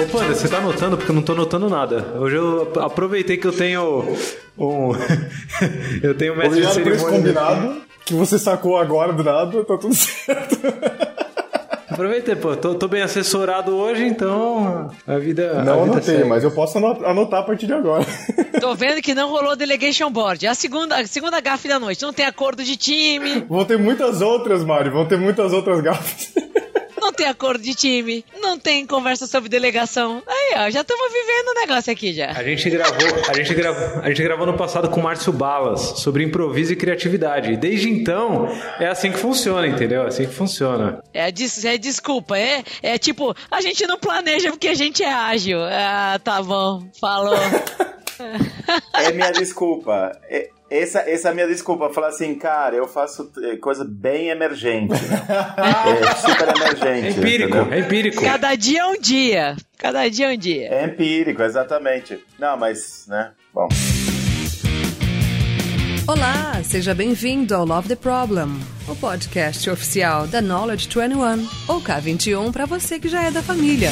Ô, Panda, você tá anotando? Porque eu não tô anotando nada. Hoje eu aproveitei que eu tenho um. eu tenho um mestre de Obrigado por esse cerimônia. combinado que você sacou agora do nada, tá tudo certo. Aproveitei, pô. Tô, tô bem assessorado hoje, então a vida. a Não vida anotei, segue. mas eu posso ano- anotar a partir de agora. Tô vendo que não rolou delegation board. É a segunda, a segunda gafe da noite. Não tem acordo de time, Vão ter muitas outras, Mário, vão ter muitas outras gafas. não tem acordo de time, não tem conversa sobre delegação. Aí, ó, já estamos vivendo o negócio aqui já. A gente gravou, a gente gravou, a gente gravou no passado com o Márcio Balas sobre improviso e criatividade. E desde então é assim que funciona, entendeu? É assim que funciona. É, des- é desculpa, é, é tipo, a gente não planeja porque a gente é ágil. Ah, tá bom, falou. É minha desculpa. É- Essa, essa é a minha desculpa. Falar assim, cara, eu faço eh, coisa bem emergente. é super emergente. É empírico, entendeu? é empírico. Cada dia é um dia. Cada dia é um dia. É empírico, exatamente. Não, mas, né? Bom. Olá, seja bem-vindo ao Love the Problem, o podcast oficial da Knowledge 21, ou K21 para você que já é da família.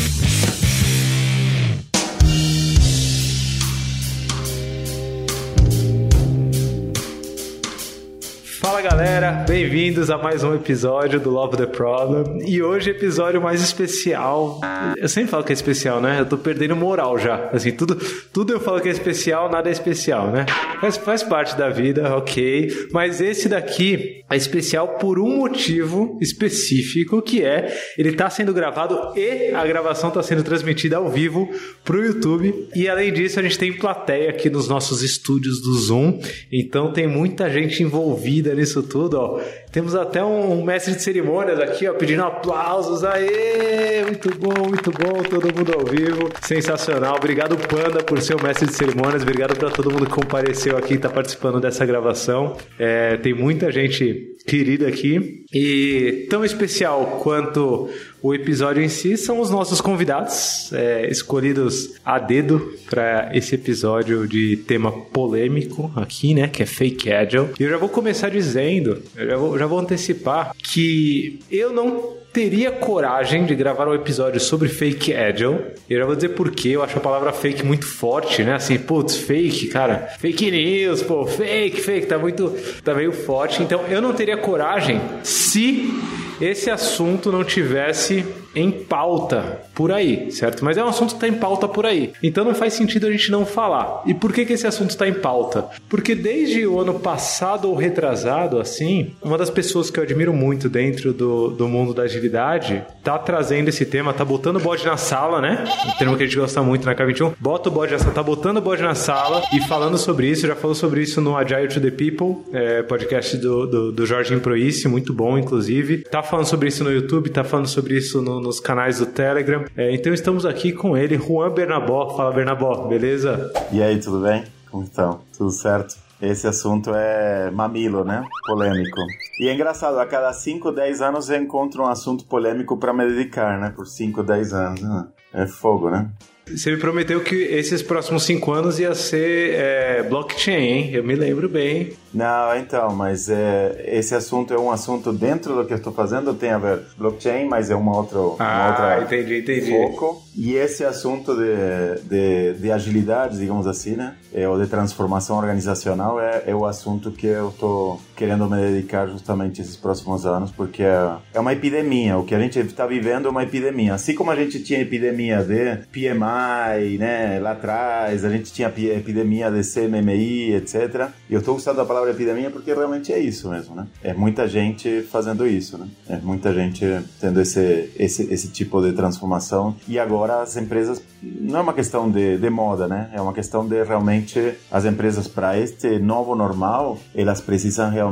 Fala galera, bem-vindos a mais um episódio do Love the Problem. E hoje episódio mais especial. Eu sempre falo que é especial, né? Eu tô perdendo moral já. Assim, tudo, tudo eu falo que é especial, nada é especial, né? Faz, faz parte da vida, ok. Mas esse daqui é especial por um motivo específico, que é ele tá sendo gravado e a gravação tá sendo transmitida ao vivo pro YouTube. E além disso, a gente tem plateia aqui nos nossos estúdios do Zoom. Então tem muita gente envolvida nisso tudo, ó. Temos até um, mestre de cerimônias aqui, ó, pedindo aplausos. Aê! Muito bom, muito bom, todo mundo ao vivo. Sensacional. Obrigado, Panda, por ser o mestre de cerimônias. Obrigado para todo mundo que compareceu aqui e tá participando dessa gravação. É, tem muita gente querida aqui. E tão especial quanto o episódio em si são os nossos convidados, é, escolhidos a dedo para esse episódio de tema polêmico aqui, né? Que é Fake Agile. E eu já vou começar dizendo, eu já vou, já vou antecipar, que eu não teria coragem de gravar um episódio sobre fake agile. Eu já vou dizer por quê. Eu acho a palavra fake muito forte, né? Assim, putz, fake, cara. Fake news, pô, fake, fake, tá muito, tá meio forte. Então, eu não teria coragem se esse assunto não tivesse em pauta por aí, certo? Mas é um assunto que está em pauta por aí. Então não faz sentido a gente não falar. E por que, que esse assunto está em pauta? Porque desde o ano passado ou retrasado, assim, uma das pessoas que eu admiro muito dentro do, do mundo da agilidade tá trazendo esse tema, tá botando o bode na sala, né? Um termo que a gente gosta muito na K21. Bota o bode na sala, tá botando o bode na sala e falando sobre isso. Já falou sobre isso no Agile to the People, é, podcast do, do, do Jorge Improice, muito bom, inclusive. Tá falando sobre isso no YouTube, tá falando sobre isso no- nos canais do Telegram. É, então estamos aqui com ele, Juan Bernabó. Fala, Bernabó, beleza? E aí, tudo bem? Como estão? Tudo certo? Esse assunto é mamilo, né? Polêmico. E é engraçado, a cada 5, 10 anos eu encontro um assunto polêmico para me dedicar, né? Por 5, 10 anos. né? É fogo, né? Você me prometeu que esses próximos cinco anos ia ser é, blockchain, hein? Eu me lembro bem. Não, então, mas é, esse assunto é um assunto dentro do que eu estou fazendo, tem a ver blockchain, mas é uma outra, uma Ah, outra entendi, entendi. foco. E esse assunto de, de, de agilidade, digamos assim, né? É, ou de transformação organizacional é, é o assunto que eu estou querendo me dedicar justamente esses próximos anos, porque é, é uma epidemia. O que a gente está vivendo é uma epidemia. Assim como a gente tinha epidemia de PMI, né? Lá atrás, a gente tinha pi- epidemia de CMMI, etc. E eu estou usando a palavra epidemia porque realmente é isso mesmo, né? É muita gente fazendo isso, né? É muita gente tendo esse, esse, esse tipo de transformação. E agora as empresas, não é uma questão de, de moda, né? É uma questão de realmente as empresas, para este novo normal, elas precisam realmente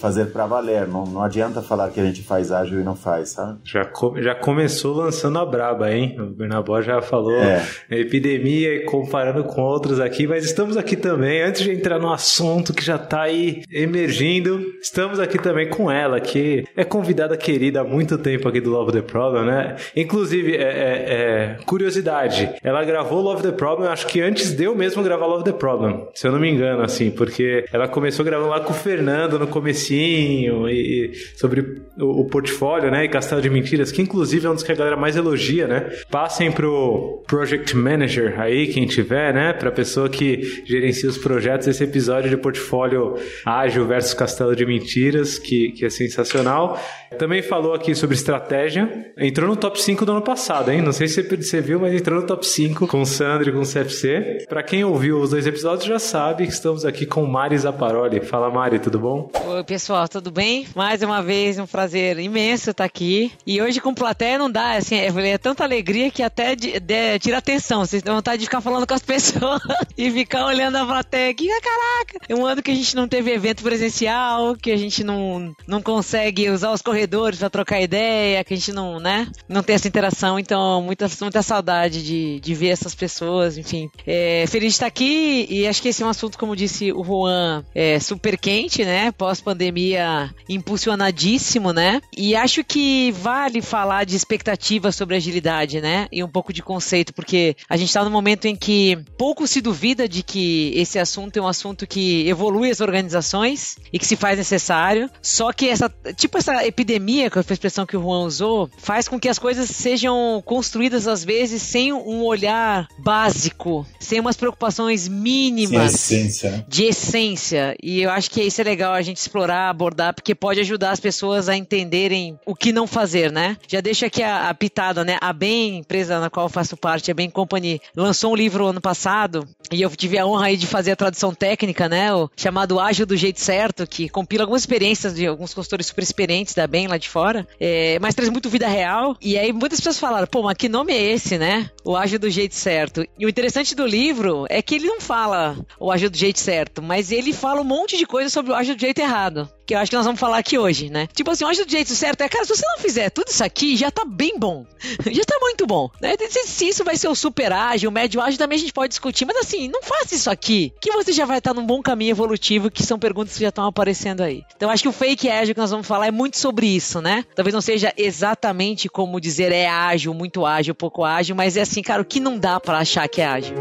fazer para valer. Não, não adianta falar que a gente faz ágil e não faz, sabe? Já, co- já começou lançando a braba, hein? O Bernabó já falou É. epidemia e comparando com outros aqui, mas estamos aqui também, antes de entrar no assunto que já está aí emergindo, estamos aqui também com ela, que é convidada querida há muito tempo aqui do Love the Problem, né? Inclusive, é, é- é, curiosidade, ela gravou Love the Problem, acho que antes de eu mesmo gravar Love the Problem, se eu não me engano, assim, porque ela começou gravando lá com o Fernando no comecinho, e, e sobre o, o portfólio, né, e Castelo de Mentiras, que inclusive é um dos que a galera mais elogia, né? Passem pro Project Manager aí, quem tiver, né, pra pessoa que gerencia os projetos, esse episódio de portfólio ágil versus Castelo de Mentiras, que, que é sensacional. Também falou aqui sobre estratégia, entrou no top 5 do ano passado, hein? Não sei se você viu, mas entrou no top 5 com o Sandro e com o CFC. Pra quem ouviu os dois episódios já sabe que estamos aqui com Mari Zaparoli. Fala Mari, tudo bom? Oi, pessoal, tudo bem? Mais uma vez, um prazer imenso estar aqui. E hoje com plateia não dá, assim, é, é tanta alegria que até de, de- tira atenção. Vocês têm vontade de ficar falando com as pessoas e ficar olhando a plateia aqui. Ah, caraca! É um ano que a gente não teve evento presencial, que a gente não, não consegue usar os corredores para trocar ideia, que a gente não, né? Não tem essa interação. Então, muita, muita saudade de, de ver essas pessoas, enfim. É, feliz de estar aqui e acho que esse é um assunto, como disse o Juan, é super quente, né? Pós-pandemia impulsionadíssimo, né? E acho que vale falar de expectativa sobre agilidade, né? E um pouco de conceito, porque a gente está num momento em que pouco se duvida de que esse assunto é um assunto que evolui as organizações e que se faz necessário. Só que essa, tipo essa epidemia, que foi a expressão que o Juan usou, faz com que as coisas sejam construídas às vezes sem um olhar básico, sem umas preocupações mínimas essência, né? de essência. E eu acho que isso é legal a gente explorar, abordar, porque pode ajudar as pessoas a entenderem o que não fazer, né? Já deixa aqui a, a pitada, né? A Bem, empresa na qual eu faço parte, a Bem Company, lançou um livro ano passado e eu tive a honra aí de fazer a tradução técnica, né? O chamado Ágil do Jeito Certo, que compila algumas experiências de alguns consultores super experientes da Bem lá de fora, é, mas traz muito vida real. E aí muitas pessoas falaram, pô, mas que nome é esse, né? O Ágil do Jeito Certo. E o interessante do livro é que ele não fala o ágil do jeito certo, mas ele fala um monte de coisa sobre o ágil do jeito errado. Que eu acho que nós vamos falar aqui hoje, né? Tipo assim, ágil do jeito certo é, cara, se você não fizer tudo isso aqui, já tá bem bom. já tá muito bom. Né? Se, isso vai ser o super ágil, o médio ágil, também a gente pode discutir. Mas assim, não faça isso aqui, que você já vai estar num bom caminho evolutivo, que são perguntas que já estão aparecendo aí. Então acho que o fake ágil que nós vamos falar é muito sobre isso, né? Talvez não seja exatamente como dizer é ágil, muito ágil, pouco ágil, mas é assim, cara, o que não dá pra achar que é ágil.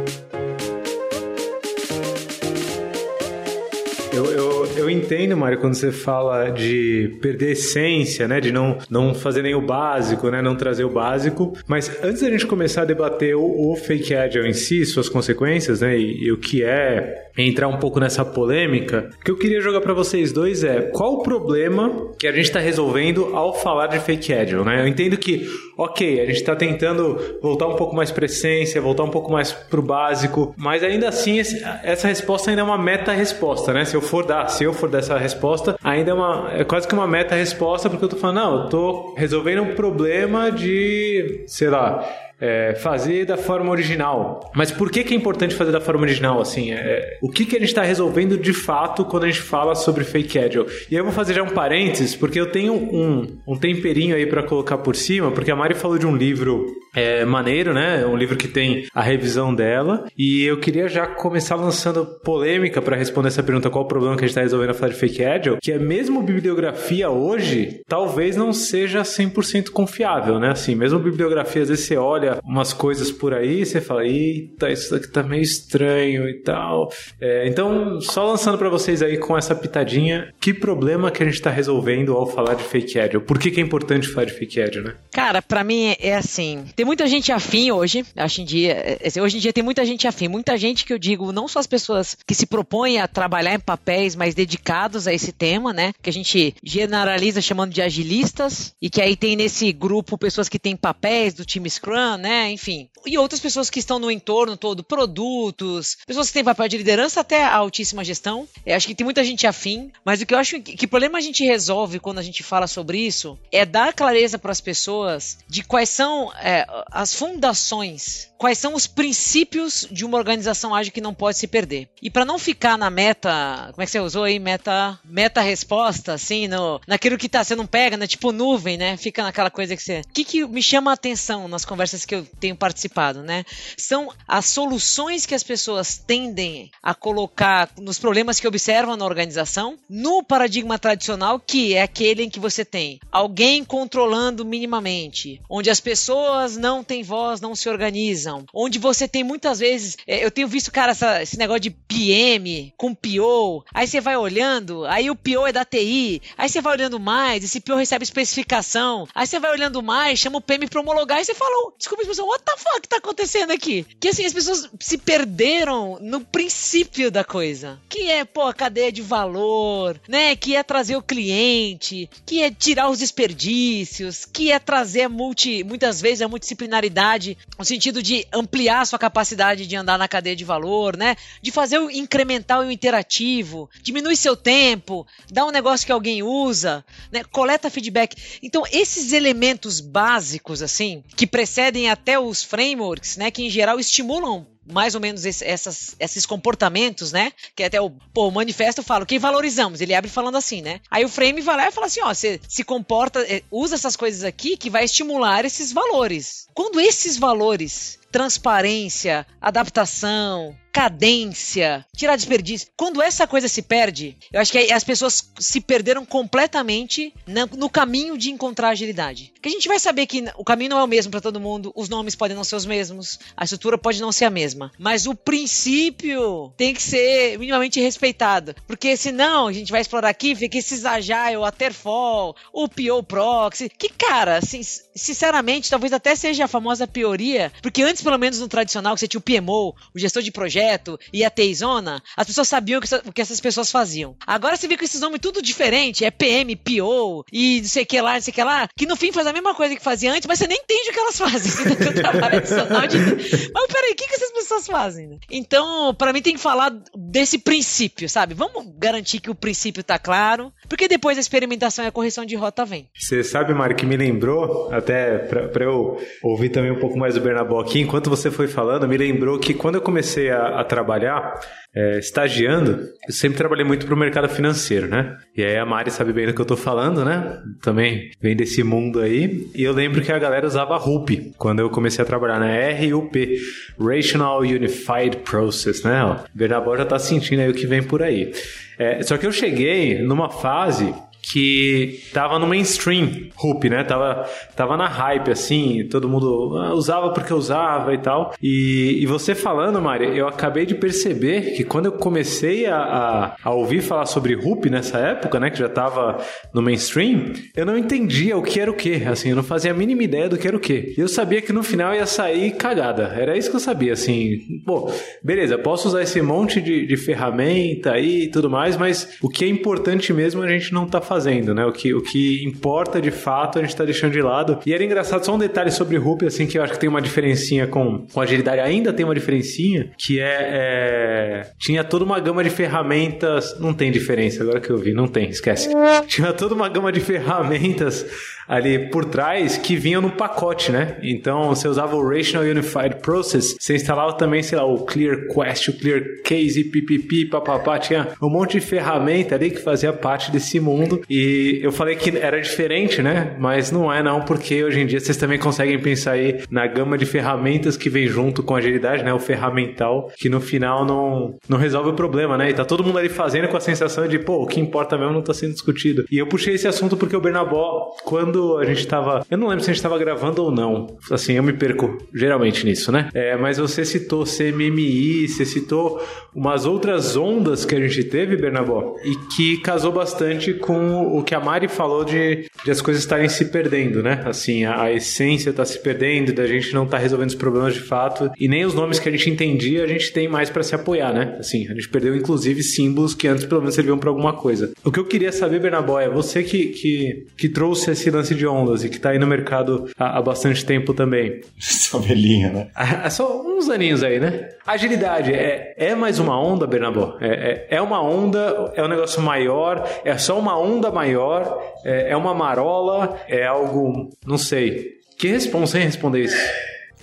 Eu, eu, eu entendo, Mário, quando você fala de perder a essência, né? De não, não fazer nem o básico, né? Não trazer o básico. Mas antes da gente começar a debater o, o fake agile em si, suas consequências, né? E, e o que é, entrar um pouco nessa polêmica, o que eu queria jogar para vocês dois é qual o problema que a gente está resolvendo ao falar de fake agile, né? Eu entendo que, ok, a gente está tentando voltar um pouco mais para essência, voltar um pouco mais pro básico, mas ainda assim essa resposta ainda é uma meta-resposta, né? Se eu for dar, se eu for dar essa resposta, ainda é, uma, é quase que uma meta-resposta, porque eu tô falando, não, eu tô resolvendo um problema de, sei lá, é, fazer da forma original. Mas por que, que é importante fazer da forma original? Assim, é, o que, que a gente está resolvendo de fato quando a gente fala sobre fake agile? E eu vou fazer já um parênteses, porque eu tenho um, um temperinho aí para colocar por cima, porque a Mari falou de um livro é, maneiro, né? Um livro que tem a revisão dela. E eu queria já começar lançando polêmica para responder essa pergunta: qual o problema que a gente está resolvendo a falar de fake agile? Que é mesmo bibliografia hoje, talvez não seja 100% confiável, né? Assim, mesmo bibliografia, às vezes você olha umas coisas por aí, você fala, eita, isso daqui tá meio estranho e tal. É, então, só lançando para vocês aí com essa pitadinha, que problema que a gente tá resolvendo ao falar de fake agile? Por que, que é importante falar de fake agile, né? Cara, pra mim é assim. Tem muita gente afim hoje, acho em dia. é, assim, Hoje em dia tem muita gente afim. Muita gente que eu digo, não só as pessoas que se propõem a trabalhar em papéis mais dedicados a esse tema, né? Que a gente generaliza chamando de agilistas. E que aí tem nesse grupo pessoas que têm papéis do time Scrum, né? Enfim. E outras pessoas que estão no entorno todo, produtos, pessoas que têm papel de liderança até a altíssima gestão. Eu acho que tem muita gente afim. Mas o que eu acho que, que problema a gente resolve quando a gente fala sobre isso é dar clareza para as pessoas de quais são é, as fundações, quais são os princípios de uma organização ágil que não pode se perder. E para não ficar na meta, como é que você usou aí? Meta, meta resposta, assim, no, naquilo que tá, você não pega, né? Tipo nuvem, né? Fica naquela coisa que você. O que, que me chama a atenção nas conversas que eu tenho participado, né? São as soluções que as pessoas tendem a colocar nos problemas que observam na organização no paradigma tradicional, que é aquele em que você tem alguém controlando minimamente, onde as pessoas não têm voz, não se organizam, onde você tem muitas vezes, é, eu tenho visto, cara, essa, esse negócio de PM com PO, aí você vai olhando, aí o PO é da TI, aí você vai olhando mais, esse PO recebe especificação, aí você vai olhando mais, chama o PM pra homologar, e você fala, a expressão, what the fuck tá acontecendo aqui? Que assim, as pessoas se perderam no princípio da coisa, que é, pô, a cadeia de valor, né, que é trazer o cliente, que é tirar os desperdícios, que é trazer multi, muitas vezes a multidisciplinaridade, no sentido de ampliar sua capacidade de andar na cadeia de valor, né, de fazer o incremental e o interativo, diminui seu tempo, dá um negócio que alguém usa, né, coleta feedback. Então, esses elementos básicos, assim, que precedem até os frameworks, né, que em geral estimulam mais ou menos esse, essas, esses comportamentos, né? Que até o, pô, o manifesto fala, o que valorizamos? Ele abre falando assim, né? Aí o frame vai lá e fala assim, ó, você se comporta, é, usa essas coisas aqui que vai estimular esses valores. Quando esses valores, transparência, adaptação, cadência, tirar desperdício. Quando essa coisa se perde, eu acho que as pessoas se perderam completamente no caminho de encontrar agilidade. Porque a gente vai saber que o caminho não é o mesmo para todo mundo, os nomes podem não ser os mesmos, a estrutura pode não ser a mesma, mas o princípio tem que ser minimamente respeitado, porque senão a gente vai explorar aqui, que esses Agile, a Terfall, o PO Proxy, que cara, assim, sinceramente, talvez até seja a famosa pioria, porque antes, pelo menos no tradicional, que você tinha o PMO, o gestor de projeto, e a Teizona, as pessoas sabiam o que essas pessoas faziam. Agora você vê com esses nomes tudo diferente, é PM, PO e não sei o que lá, não sei o que lá, que no fim faz a mesma coisa que fazia antes, mas você nem entende o que elas fazem. Você trabalho adicional de... Mas peraí, o que, que essas pessoas fazem? Então, para mim tem que falar desse princípio, sabe? Vamos garantir que o princípio tá claro, porque depois a experimentação e a correção de rota vem. Você sabe, Mário, que me lembrou, até para eu ouvir também um pouco mais do Bernabó aqui, enquanto você foi falando, me lembrou que quando eu comecei a, a trabalhar, é, estagiando, eu sempre trabalhei muito para o mercado financeiro, né? E aí a Mari sabe bem do que eu tô falando, né? Também vem desse mundo aí. E eu lembro que a galera usava RUP quando eu comecei a trabalhar, né? RUP, Rational Unified Process, né? O Bernabó já tá sentindo aí o que vem por aí. É, só que eu cheguei numa fase que tava no mainstream, Hoop, né? Tava, tava na hype, assim, todo mundo ah, usava porque usava e tal. E, e você falando, Mari, eu acabei de perceber que quando eu comecei a, a, a ouvir falar sobre Hoop nessa época, né? Que já tava no mainstream, eu não entendia o que era o que, assim, eu não fazia a mínima ideia do que era o que. E eu sabia que no final ia sair cagada. Era isso que eu sabia, assim, pô, beleza, posso usar esse monte de, de ferramenta aí e tudo mais, mas o que é importante mesmo a gente não tá fazendo fazendo, né? O que, o que importa de fato a gente está deixando de lado. E era engraçado, só um detalhe sobre Ruby, assim, que eu acho que tem uma diferencinha com, com agilidade, ainda tem uma diferencinha, que é, é, Tinha toda uma gama de ferramentas. Não tem diferença, agora que eu vi, não tem, esquece. Tinha toda uma gama de ferramentas ali por trás que vinham no pacote, né? Então você usava o Rational Unified Process, você instalava também, sei lá, o Clear Quest, o Clear Case, pipipi, papapá, tinha um monte de ferramenta ali que fazia parte desse mundo e eu falei que era diferente, né? Mas não é não, porque hoje em dia vocês também conseguem pensar aí na gama de ferramentas que vem junto com a agilidade, né? O ferramental, que no final não, não resolve o problema, né? E tá todo mundo ali fazendo com a sensação de, pô, o que importa mesmo não tá sendo discutido. E eu puxei esse assunto porque o Bernabó, quando quando a gente tava. Eu não lembro se a gente tava gravando ou não. Assim, eu me perco geralmente nisso, né? É, mas você citou CMMI, você citou umas outras ondas que a gente teve, Bernabó, e que casou bastante com o que a Mari falou de, de as coisas estarem se perdendo, né? Assim, a, a essência tá se perdendo, da gente não tá resolvendo os problemas de fato, e nem os nomes que a gente entendia a gente tem mais para se apoiar, né? Assim, a gente perdeu inclusive símbolos que antes pelo menos serviam para alguma coisa. O que eu queria saber, Bernabó, é você que, que, que trouxe esse lance de ondas e que tá aí no mercado há, há bastante tempo também. Só velhinha, né? É só uns aninhos aí, né? Agilidade é, é mais uma onda, Bernabó? É, é, é uma onda, é um negócio maior, é só uma onda maior, é, é uma marola, é algo, não sei. Que responsa sem responder isso?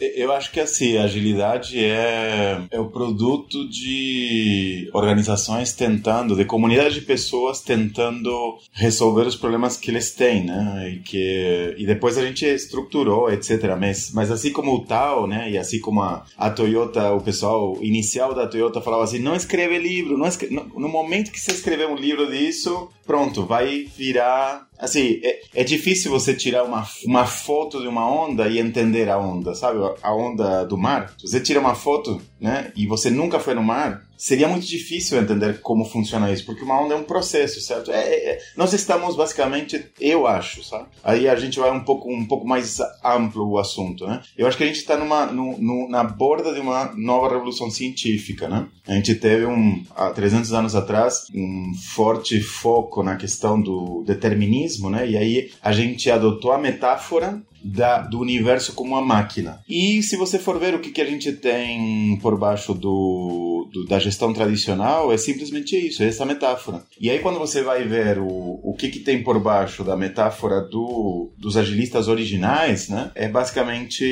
Eu acho que assim, agilidade é, é o produto de organizações tentando, de comunidades de pessoas tentando resolver os problemas que eles têm, né? E, que, e depois a gente estruturou, etc. Mas, mas assim como o tal, né? E assim como a, a Toyota, o pessoal inicial da Toyota falava assim, não escreve livro, não escreve... no, no momento que você escrever um livro disso, pronto, vai virar Assim, é, é, difícil você tirar uma, uma foto de uma onda e entender a onda, sabe? A onda do mar. Se você tira uma foto, né, e você nunca foi no mar, seria muito difícil entender como funciona isso, porque uma onda é um processo, certo? É, é, é, nós estamos basicamente, eu acho, sabe? Aí a gente vai um pouco, um pouco mais amplo o assunto, né? Eu acho que a gente está numa, no, no, na borda de uma nova revolução científica, né? A gente teve um, há 300 anos atrás, um forte foco na questão do determinismo, né? E aí a gente adotou a metáfora da, do universo como uma máquina. E se você for ver o que, que a gente tem por baixo do, do, da gestão tradicional, é simplesmente isso, é essa metáfora. E aí quando você vai ver o, o que, que tem por baixo da metáfora do, dos agilistas originais, né, é basicamente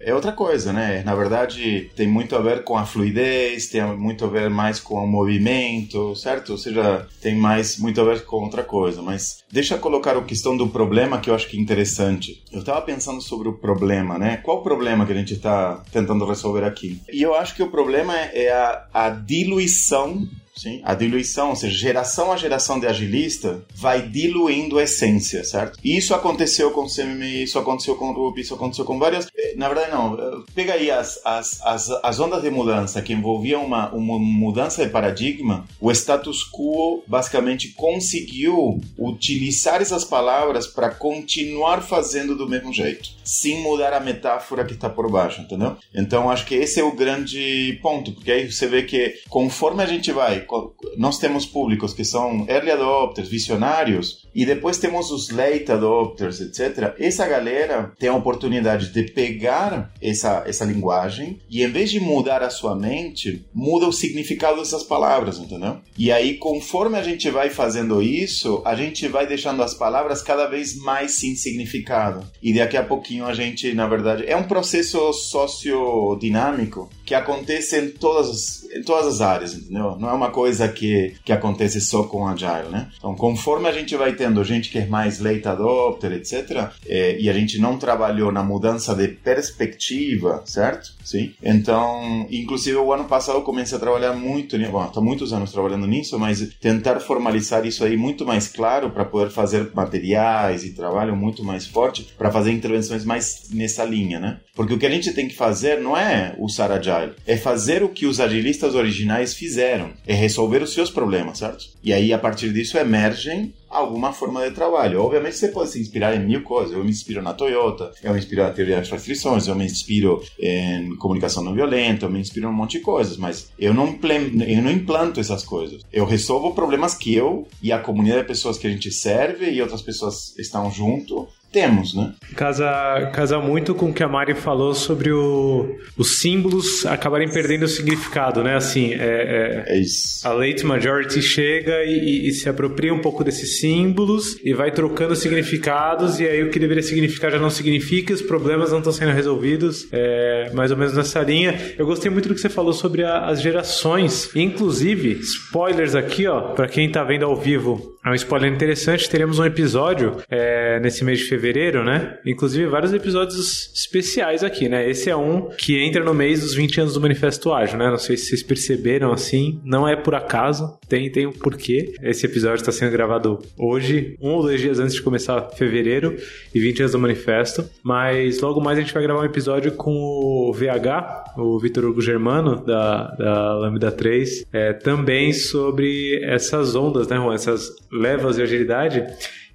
é outra coisa, né? Na verdade, tem muito a ver com a fluidez, tem muito a ver mais com o movimento, certo? Ou seja, tem mais muito a ver com outra coisa. Mas deixa eu colocar a questão do problema que eu acho que é interessante. Eu estava pensando sobre o problema, né? Qual o problema que a gente está tentando resolver aqui? E eu acho que o problema é, a, a diluição Sim. A diluição, ou seja, geração a geração de agilista, vai diluindo a essência, certo? Isso aconteceu com o CMMI, isso aconteceu com o Ruby, isso aconteceu com várias. Na verdade, não. Pega aí as, as, as, as ondas de mudança que envolviam uma, uma mudança de paradigma, o status quo basicamente conseguiu utilizar essas palavras para continuar fazendo do mesmo jeito, sem mudar a metáfora que está por baixo, entendeu? Então, acho que esse é o grande ponto, porque aí você vê que conforme a gente vai nós temos públicos que são early adopters, visionários, e depois temos os late adopters, etc. Essa galera tem a oportunidade de pegar essa, essa linguagem e, em vez de mudar a sua mente, muda o significado dessas palavras, entendeu? E aí, conforme a gente vai fazendo isso, a gente vai deixando as palavras cada vez mais sem significado. E daqui a pouquinho a gente, na verdade, é um processo sociodinâmico que acontece em todas, em todas as áreas, entendeu? Não é uma coisa que, que acontece só com Agile, né? Então, conforme a gente vai tendo gente que é mais late adopter, etc., é, e a gente não trabalhou na mudança de perspectiva, certo? Sim. Então, inclusive, o ano passado eu comecei a trabalhar muito, bom, estou muitos anos trabalhando nisso, mas tentar formalizar isso aí muito mais claro para poder fazer materiais e trabalho muito mais forte para fazer intervenções mais nessa linha, né? Porque o que a gente tem que fazer não é usar Agile, é fazer o que os agilistas originais fizeram, é resolver os seus problemas, certo? E aí, a partir disso, emergem alguma forma de trabalho. Obviamente você pode se inspirar em mil coisas. Eu me inspiro na Toyota, eu me inspiro na teoria das restrições, eu me inspiro em comunicação não violenta, eu me inspiro em um monte de coisas, mas eu não, eu não implanto essas coisas. Eu resolvo problemas que eu e a comunidade de pessoas que a gente serve e outras pessoas estão junto temos, né? Casa, casa muito com o que a Mari falou sobre o, os símbolos acabarem perdendo o significado, né? Assim, é, é, é isso. a late majority chega e, e, se apropria um pouco desses símbolos e vai trocando significados e aí o que deveria significar já não significa, os problemas não estão sendo resolvidos, é, mais ou menos nessa linha. Eu gostei muito do que você falou sobre a, as gerações, inclusive, spoilers aqui, ó, para quem tá vendo ao vivo, é um spoiler interessante, teremos um episódio é, nesse mês de fevereiro né? Inclusive vários episódios especiais aqui, né? Esse é um que entra no mês dos 20 anos do Manifesto Ágil, né? Não sei se vocês perceberam assim, não é por acaso, tem, tem um porquê. Esse episódio está sendo gravado hoje, um ou dois dias antes de começar fevereiro e 20 anos do Manifesto, mas logo mais a gente vai gravar um episódio com o VH, o Vitor Hugo Germano, da, da Lambda 3, é, também sobre essas ondas, né, Juan? Essas levas de agilidade.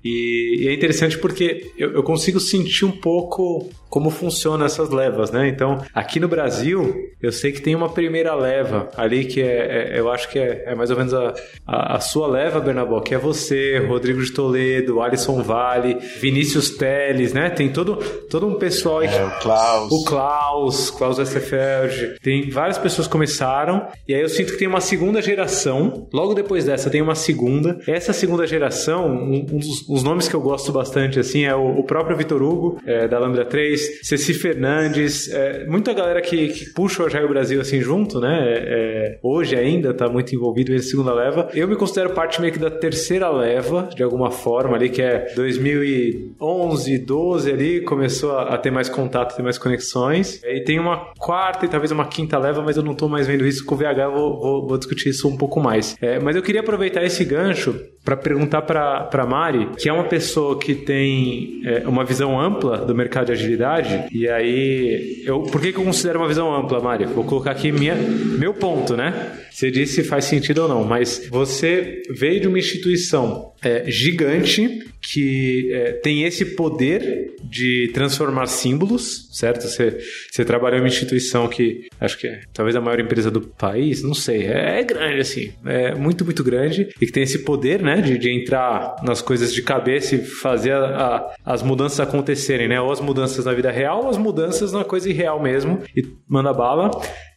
E, e, é interessante porque eu, eu, consigo sentir um pouco como funcionam essas levas, né? Então, aqui no Brasil, eu sei que tem uma primeira leva ali que é, é eu acho que é, é mais ou menos a, a, a, sua leva, Bernabó, que é você, Rodrigo de Toledo, Alisson Vale, Vinícius Teles, né? Tem todo, todo um pessoal aí. É, o Klaus. O Klaus, Klaus Essefeld. Tem várias pessoas que começaram, e aí eu sinto que tem uma segunda geração. Logo depois dessa, tem uma segunda. Essa segunda geração, um, um dos nomes que eu gosto bastante, assim, é o, o próprio Vitor Hugo, é, da Lambda 3, Ceci Fernandes, é, muita galera que, que puxa o Agile Brasil assim junto, né? É, hoje ainda tá muito envolvido em segunda leva. Eu me considero parte meio que da terceira leva, de alguma forma ali, que é 2011, 12 ali, começou a, a ter mais contato, ter mais conexões. E tem uma quarta e talvez uma quinta leva, mas eu não tô mais vendo isso com o VH, vou, vou, vou discutir isso um pouco mais. É, mas eu queria aproveitar esse gancho para perguntar para Mari, que é uma pessoa que tem é, uma visão ampla do mercado de agilidade, e aí, eu, por que, que eu considero uma visão ampla, Mari? Vou colocar aqui minha, meu ponto, né? Você disse se faz sentido ou não, mas você veio de uma instituição é, gigante que é, tem esse poder de transformar símbolos, certo? Você, você trabalha em uma instituição que acho que é talvez a maior empresa do país, não sei, é, é grande assim, é muito, muito grande e que tem esse poder, né, de, de entrar nas coisas de cabeça e fazer a, a, as mudanças acontecerem, né? Ou as mudanças na vida real ou as mudanças na coisa irreal mesmo e manda bala.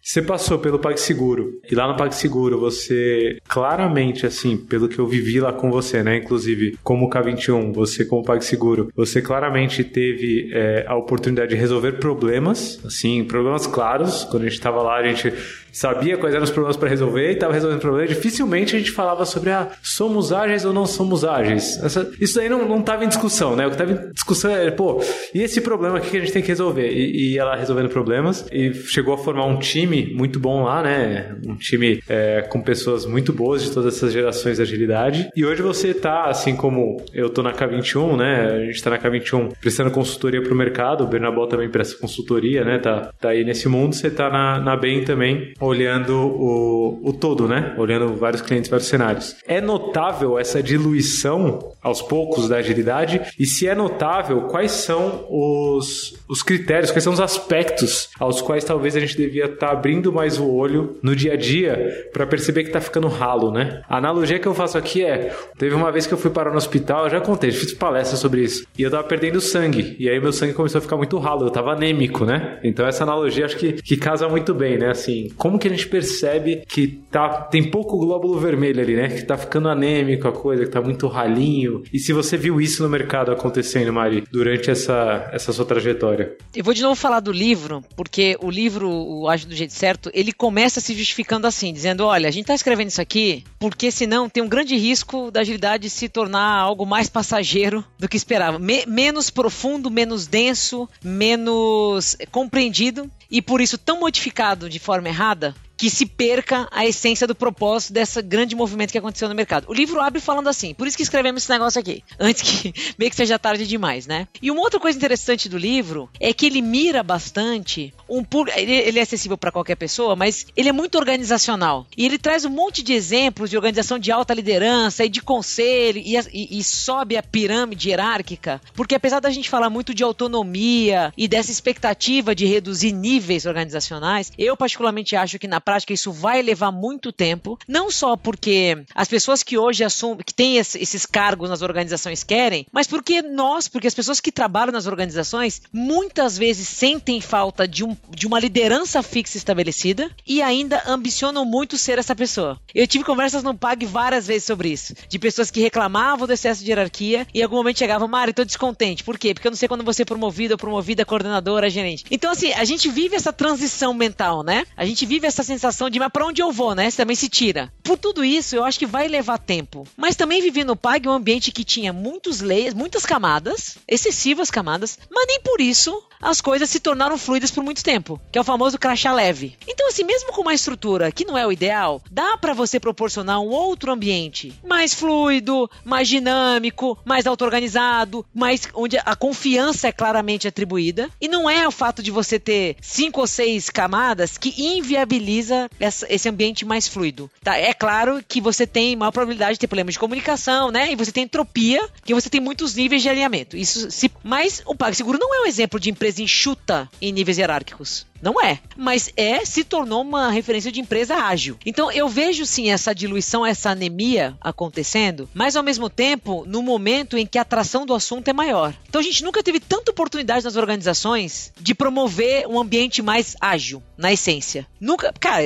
Você passou pelo PagSeguro e lá no PagSeguro você claramente, assim, pelo que eu vivi lá com você, né? Inclusive, como K21, você como PagSeguro, você claramente teve é, a oportunidade de resolver problemas, assim, problemas claros. Quando a gente estava lá, a gente sabia quais eram os problemas para resolver e estava resolvendo problemas. Dificilmente a gente falava sobre ah, somos ágeis ou não somos ágeis. Essa, isso aí não estava em discussão, né? O que estava em discussão é, pô, e esse problema aqui que a gente tem que resolver? E, e ela resolvendo problemas e chegou a formar um time muito bom lá, né? Um time é, com pessoas muito boas de todas essas gerações de agilidade. E hoje você está, assim como eu estou na K21, né? A gente está na K21 prestando consultoria para o mercado. O Bernabó também presta consultoria, né? Tá, tá aí nesse mundo. Você está na, na BEM também olhando o, o todo, né? Olhando vários clientes, vários cenários. É notável essa diluição aos poucos da agilidade? E se é notável, quais são os, os critérios, quais são os aspectos aos quais talvez a gente devia estar tá abrindo mais o olho no dia a dia para perceber que tá ficando ralo, né? A analogia que eu faço aqui é: teve uma vez que eu fui parar no hospital, eu já contei, fiz palestra sobre isso, e eu tava perdendo sangue. E aí meu sangue começou a ficar muito ralo, eu tava anêmico, né? Então essa analogia acho que, que casa muito bem, né? Assim, como como que a gente percebe que tá, tem pouco glóbulo vermelho ali, né? Que tá ficando anêmico a coisa, que tá muito ralinho. E se você viu isso no mercado acontecendo, Mari, durante essa, essa sua trajetória? Eu vou de novo falar do livro, porque o livro, o Acho do Jeito Certo, ele começa se justificando assim, dizendo: olha, a gente tá escrevendo isso aqui porque senão tem um grande risco da agilidade se tornar algo mais passageiro do que esperava. Me menos profundo, menos denso, menos compreendido e por isso tão modificado de forma errada que se perca a essência do propósito desse grande movimento que aconteceu no mercado. O livro abre falando assim, por isso que escrevemos esse negócio aqui, antes que meio que seja tarde demais, né? E uma outra coisa interessante do livro é que ele mira bastante um ele é acessível para qualquer pessoa, mas ele é muito organizacional e ele traz um monte de exemplos de organização de alta liderança e de conselho e, e, e sobe a pirâmide hierárquica, porque apesar da gente falar muito de autonomia e dessa expectativa de reduzir níveis organizacionais, eu particularmente acho que na prática isso vai levar muito tempo, não só porque as pessoas que hoje assumem, que têm esses cargos nas organizações querem, mas porque nós, porque as pessoas que trabalham nas organizações muitas vezes sentem falta de, um, de uma liderança fixa estabelecida e ainda ambicionam muito ser essa pessoa. Eu tive conversas no PAG várias vezes sobre isso, de pessoas que reclamavam do excesso de hierarquia e em algum momento chegavam, Mari, tô descontente. Por quê? Porque eu não sei quando você é promovido ou promovida coordenadora, gerente. Então, assim, a gente vive essa transição mental, né? A gente vive essa sensação de, mas pra onde eu vou, né? Você também se tira. Por tudo isso, eu acho que vai levar tempo. Mas também vivi no PAG um ambiente que tinha muitos leis, muitas camadas, excessivas camadas, mas nem por isso as coisas se tornaram fluidas por muito tempo, que é o famoso crachá leve. Então, assim, mesmo com uma estrutura que não é o ideal, dá para você proporcionar um outro ambiente mais fluido, mais dinâmico, mais auto-organizado, mais onde a confiança é claramente atribuída. E não é o fato de você ter cinco ou seis camadas que inviabiliza essa, esse ambiente mais fluido. Tá? É claro que você tem maior probabilidade de ter problemas de comunicação, né? E você tem entropia, que você tem muitos níveis de alinhamento. Isso se... Mas o PagSeguro não é um exemplo de empresa empresa enxuta em níveis hierárquicos. Não é. Mas é, se tornou uma referência de empresa ágil. Então eu vejo sim essa diluição, essa anemia acontecendo, mas ao mesmo tempo, no momento em que a atração do assunto é maior. Então a gente nunca teve tanta oportunidade nas organizações de promover um ambiente mais ágil, na essência. Nunca, cara,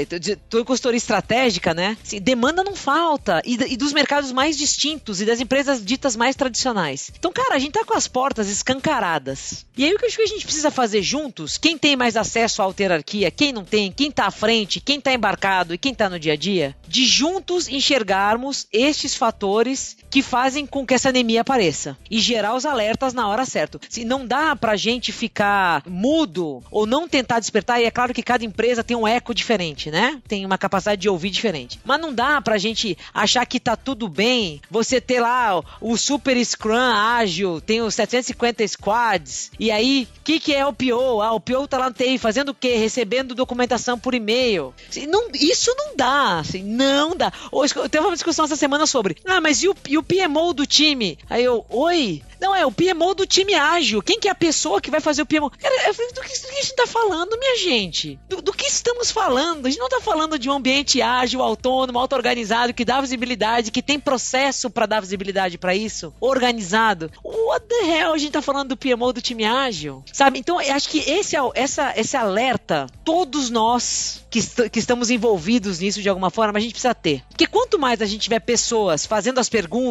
tô em consultoria estratégica, né? Assim, demanda não falta. E, e dos mercados mais distintos e das empresas ditas mais tradicionais. Então, cara, a gente tá com as portas escancaradas. E aí o que eu acho que a gente precisa fazer juntos, quem tem mais acesso à autarquia, quem não tem, quem tá à frente, quem tá embarcado e quem tá no dia a dia, de juntos enxergarmos estes fatores que fazem com que essa anemia apareça e gerar os alertas na hora certa. Se não dá pra gente ficar mudo ou não tentar despertar, e é claro que cada empresa tem um eco diferente, né? Tem uma capacidade de ouvir diferente. Mas não dá pra gente achar que tá tudo bem, você ter lá o Super Scrum ágil, tem os 750 squads, e aí, o que, que é o PO? Ah, o PO tá lá no TI fazendo o quê? Recebendo documentação por e-mail. Assim, não, isso não dá, assim, não dá. Hoje, teve uma discussão essa semana sobre, ah, mas e o, e o PMO do time? Aí eu, oi? Não, é o PMO do time ágil. Quem que é a pessoa que vai fazer o PMO? Cara, do que, do que a gente tá falando, minha gente? Do, do, que estamos falando? A gente não tá falando de um ambiente ágil, autônomo, auto-organizado, que dá visibilidade, que tem processo para dar visibilidade para isso, organizado. What the hell? A gente tá falando do PMO do time ágil, sabe? Então, acho que esse, é essa, esse alerta, todos nós que, est que estamos envolvidos nisso de alguma forma, a gente precisa ter. Porque quanto mais a gente tiver pessoas fazendo as perguntas,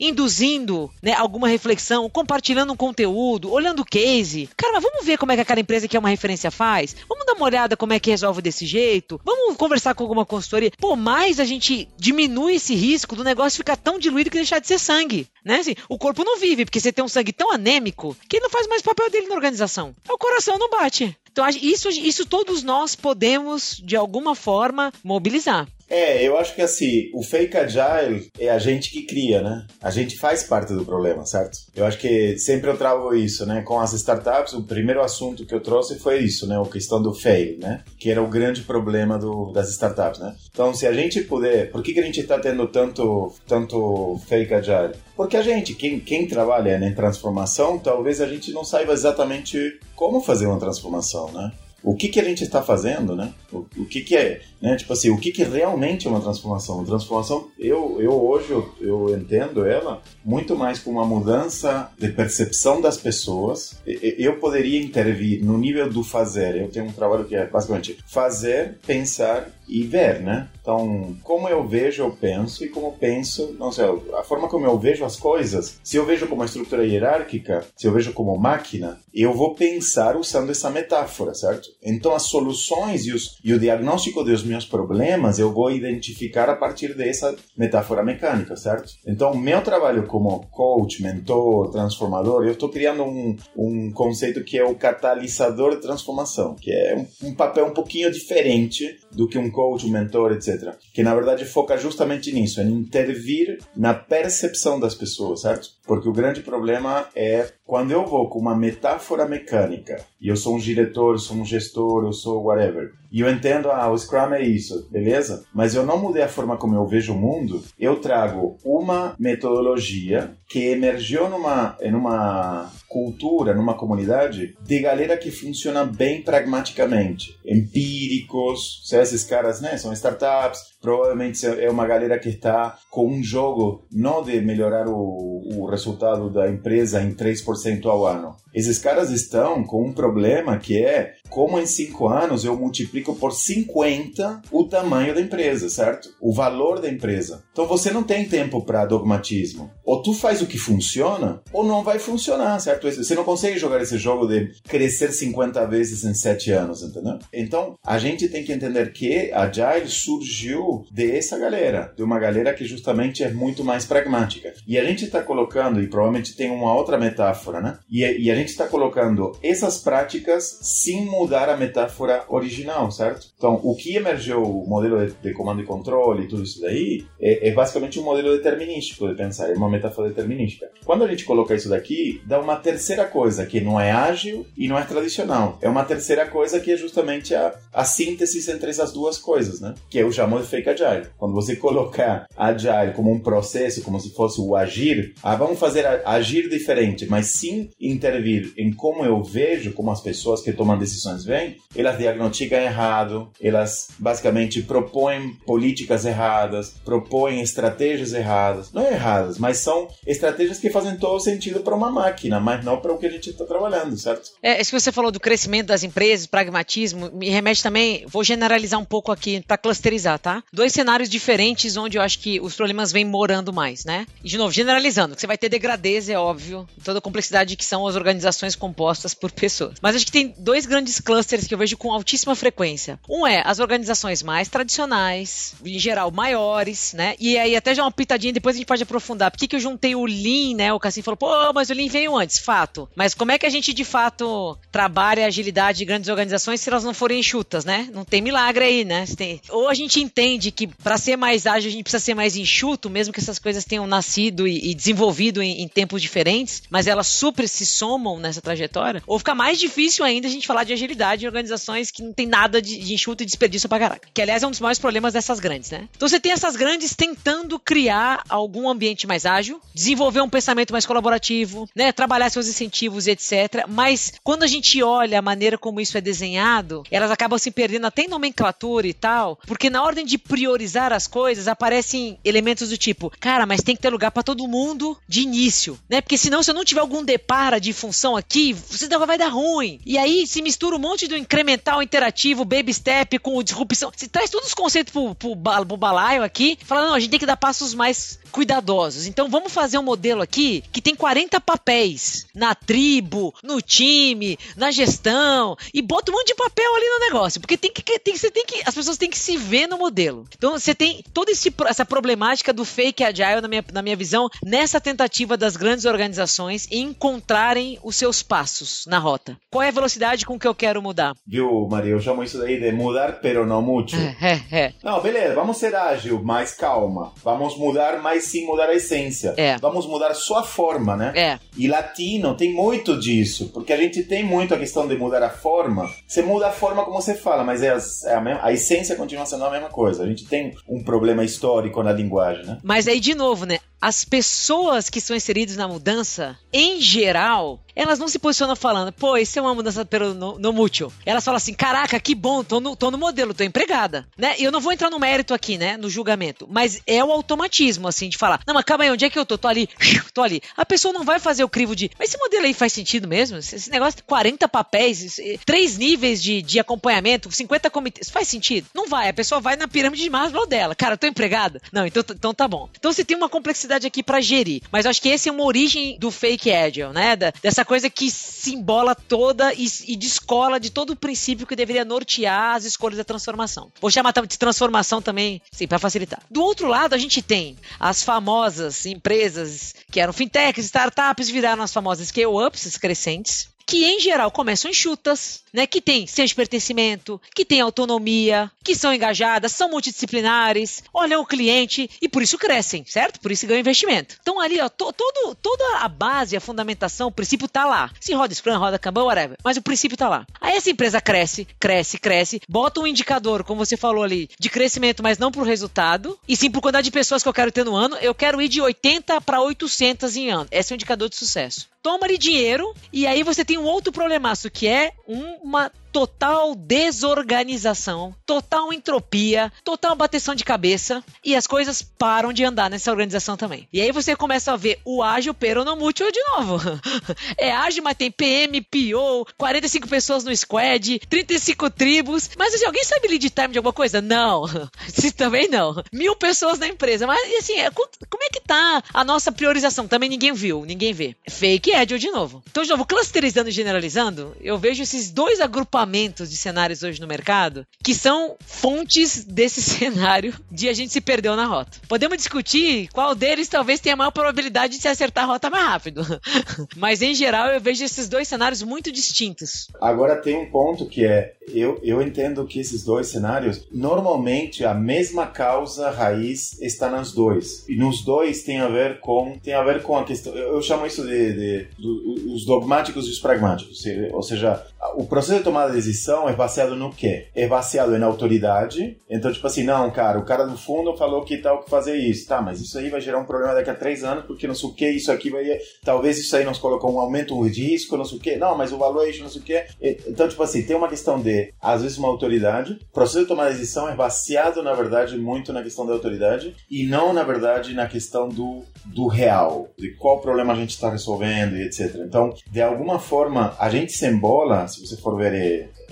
induzindo né, alguma reflexão, compartilhando um conteúdo, olhando o case, cara, mas vamos ver como é que aquela empresa que é uma referência faz? Vamos dar uma olhada como é que resolve desse jeito? Vamos conversar com alguma consultoria? Pô, mais a gente diminui esse risco do negócio ficar tão diluído que deixar de ser sangue. Né? Assim, o corpo não vive, porque você tem um sangue tão anêmico que ele não faz mais papel dele na organização. O coração não bate. Então, isso, isso todos nós podemos, de alguma forma, mobilizar. É, eu acho que assim, o fake agile é a gente que cria, né? A gente faz parte do problema, certo? Eu acho que sempre eu trago isso, né? Com as startups, o primeiro assunto que eu trouxe foi isso, né? A questão do fail, né? Que era o grande problema do, das startups, né? Então, se a gente puder... Por que, que a gente está tendo tanto, tanto fake agile? Porque a gente, quem, quem trabalha né, em transformação, talvez a gente não saiba exatamente como fazer uma transformação, né? O que, que a gente está fazendo, né? O, o que, que é, né? Tipo assim, o que, que realmente é uma transformação? Uma transformação, eu, eu hoje eu, eu entendo ela muito mais como uma mudança de percepção das pessoas. Eu poderia intervir no nível do fazer. Eu tenho um trabalho que é basicamente fazer, pensar e ver, né? Então, como eu vejo, eu penso, e como penso, não sei, a forma como eu vejo as coisas, se eu vejo como uma estrutura hierárquica, se eu vejo como máquina, eu vou pensar usando essa metáfora, certo? Então, as soluções e, os, e o diagnóstico dos meus problemas eu vou identificar a partir dessa metáfora mecânica, certo? Então, meu trabalho como coach, mentor, transformador, eu estou criando um, um conceito que é o catalisador de transformação, que é um, um papel um pouquinho diferente do que um coach, um mentor, etc. Que na verdade foca justamente nisso, em intervir na percepção das pessoas, certo? Porque o grande problema é quando eu vou com uma metáfora mecânica, e eu sou um diretor, sou um gestor, eu sou whatever, e eu entendo, ah, o Scrum é isso, beleza? Mas eu não mudei a forma como eu vejo o mundo, eu trago uma metodologia que emergiu numa, numa cultura, numa comunidade de galera que funciona bem pragmaticamente, empíricos, esses caras, né, são startups, provavelmente é uma galera que está com um jogo não de melhorar o, o resultado da empresa em 3% ao ano. Esses caras estão com um problema que é como em 5 anos eu multiplico por 50 o tamanho da empresa, certo? O valor da empresa. Então você não tem tempo para dogmatismo. Ou tu faz o que funciona, ou não vai funcionar, certo? Você não consegue jogar esse jogo de crescer 50 vezes em 7 anos, entendeu? Então a gente tem que entender que a Agile surgiu dessa galera, de uma galera que justamente é muito mais pragmática. E a gente está colocando, e provavelmente tem uma outra metáfora, né? E, e a gente está colocando essas práticas sem mudar a metáfora original, certo? Então, o que emergiu o modelo de, de comando e controle e tudo isso daí é, é, basicamente um modelo determinístico de pensar, é uma metáfora determinística. Quando a gente coloca isso daqui, dá uma terceira coisa que não é ágil e não é tradicional. É uma terceira coisa que é justamente a, a síntese entre essas duas coisas, né? Que eu chamo de fake Agile. Quando você colocar Agile como um processo, como se fosse o agir, ah, vamos fazer agir diferente, mas sim intervir em como eu vejo, como as pessoas que tomam decisões organizações vêm, elas diagnosticam errado, elas basicamente propõem políticas erradas, propõem estratégias erradas. Não é erradas, mas são estratégias que fazem todo sentido para uma máquina, mas não para o que a gente está trabalhando, certo? É, isso que você falou do crescimento das empresas, pragmatismo, me remete também, vou generalizar um pouco aqui para clusterizar, tá? Dois cenários diferentes onde eu acho que os problemas vêm morando mais, né? E de novo, generalizando, que você vai ter degradez, é óbvio, toda a complexidade que são as organizações compostas por pessoas. Mas acho que tem dois grandes clusters que eu vejo com altíssima frequência. Um é as organizações mais tradicionais, em geral maiores, né? E aí até já uma pitadinha, depois a gente pode aprofundar. Por que, que eu juntei o Lean, né? O Cassim falou, pô, mas o Lean veio antes, fato. Mas como é que a gente de fato trabalha agilidade de grandes organizações se elas não forem enxutas, né? Não tem milagre aí, né? Tem... Ou a gente entende que para ser mais ágil a gente precisa ser mais enxuto, mesmo que essas coisas tenham nascido e, e desenvolvido em, em, tempos diferentes, mas elas super se somam nessa trajetória. Ou fica mais difícil ainda a gente falar de agilidade em organizações que não tem nada de, de enxuto e desperdício pra caraca. Que aliás é um dos maiores problemas dessas grandes, né? Então você tem essas grandes tentando criar algum ambiente mais ágil, desenvolver um pensamento mais colaborativo, né? Trabalhar seus incentivos, etc. Mas quando a gente olha a maneira como isso é desenhado, elas acabam se perdendo até em nomenclatura e tal, porque na ordem de priorizar as coisas aparecem elementos do tipo, cara, mas tem que ter lugar para todo mundo de início, né? Porque senão se eu não tiver algum depara de função aqui, você vai dar ruim. E aí se mistura um monte do incremental interativo, baby step com disrupção. Se traz todos os conceitos pro, pro, pro balaio aqui, falando, não, a gente tem que dar passos mais cuidadosos. Então vamos fazer um modelo aqui que tem 40 papéis na tribo, no time, na gestão e bota um monte de papel ali no negócio, porque tem que, tem, você tem que as pessoas têm que se ver no modelo. Então você tem toda essa problemática do fake agile na minha, na minha visão nessa tentativa das grandes organizações em encontrarem os seus passos na rota. Qual é a velocidade com que eu quero mudar? Viu, Maria? Eu chamo isso daí de mudar, pero não muito. É, é, é. Não, beleza, vamos ser ágil, mais calma. Vamos mudar mais sim mudar a essência. É. Vamos mudar só a forma, né? É. E latino tem muito disso, porque a gente tem muito a questão de mudar a forma. Você muda a forma como você fala, mas é a, é a, mesma, a essência continua sendo a mesma coisa. A gente tem um problema histórico na linguagem, né? Mas aí, de novo, né? As pessoas que são inseridas na mudança, em geral, elas não se posicionam falando, pô, isso é uma mudança pelo no, no. Elas falam assim, caraca, que bom, tô no, tô no modelo, tô empregada, né? E eu não vou entrar no mérito aqui, né, no julgamento, mas é o automatismo, assim, de falar, não, mas calma aí, onde é que eu tô? Tô ali, tô ali. A pessoa não vai fazer o crivo de, mas esse modelo aí faz sentido mesmo? Esse negócio de 40 papéis, três níveis de, de acompanhamento, 50 comitês, faz sentido? Não vai, a pessoa vai na pirâmide de Maslow dela, cara, tô empregada? Não, então, então tá bom. Então você tem uma complexidade aqui para gerir, mas acho que esse é uma origem do fake agile, né, da, dessa coisa que se embola toda e, e descola de todo o princípio que deveria nortear as escolhas da transformação. Vou chamar de transformação também, sim, para facilitar. Do outro lado, a gente tem as famosas empresas que eram fintechs, startups, viraram as famosas scale-ups crescentes, que em geral começam enxutas, né? Que tem senso de pertencimento, que tem autonomia, que são engajadas, são multidisciplinares, olham o cliente e por isso crescem, certo? Por isso ganham investimento. Então ali, ó, to, todo, toda a base, a fundamentação, o princípio tá lá. Se roda Scrum, roda Kanban, whatever, mas o princípio tá lá. Aí essa empresa cresce, cresce, cresce, bota um indicador, como você falou ali, de crescimento, mas não pro resultado, e sim por quantidade de pessoas que eu quero ter no ano, eu quero ir de 80 para 800 em ano. Esse é o indicador de sucesso toma-lhe dinheiro e aí você tem um outro problemaço que é uma total desorganização, total entropia, total bateção de cabeça e as coisas param de andar nessa organização também. E aí você começa a ver o ágil peronomútil de novo. é ágil, mas tem PM, PO, 45 pessoas no squad, 35 tribos. Mas assim, alguém sabe lead time de alguma coisa? Não. também não. Mil pessoas na empresa. Mas assim, é, como é que tá a nossa priorização? Também ninguém viu, ninguém vê. Fake agile de novo. Então, de novo, clusterizando e generalizando, eu vejo esses dois agrupamentos de cenários hoje no mercado que são fontes desse cenário de a gente se perdeu na rota. Podemos discutir qual deles talvez tenha a maior probabilidade de se acertar a rota mais rápido. Mas em geral eu vejo esses dois cenários muito distintos. Agora tem um ponto que é eu, eu entendo que esses dois cenários normalmente a mesma causa raiz está nos dois e nos dois tem a ver com tem a ver com a questão eu, eu chamo isso de, de, de, de os dogmáticos e os pragmáticos ou seja o processo de tomada de decisão é baseado no quê? É baseado em autoridade. Então, tipo assim, não, cara, o cara do fundo falou que tal que fazer isso. Tá, mas isso aí vai gerar um problema daqui a três anos, porque não sei o que, isso aqui vai. Talvez isso aí nos colocou um aumento de risco, não sei o que. Não, mas o valuation, não sei o que. Então, tipo assim, tem uma questão de, às vezes, uma autoridade. O processo de tomar decisão é baseado, na verdade, muito na questão da autoridade e não, na verdade, na questão do, do real, de qual problema a gente está resolvendo e etc. Então, de alguma forma, a gente se embola, se você for ver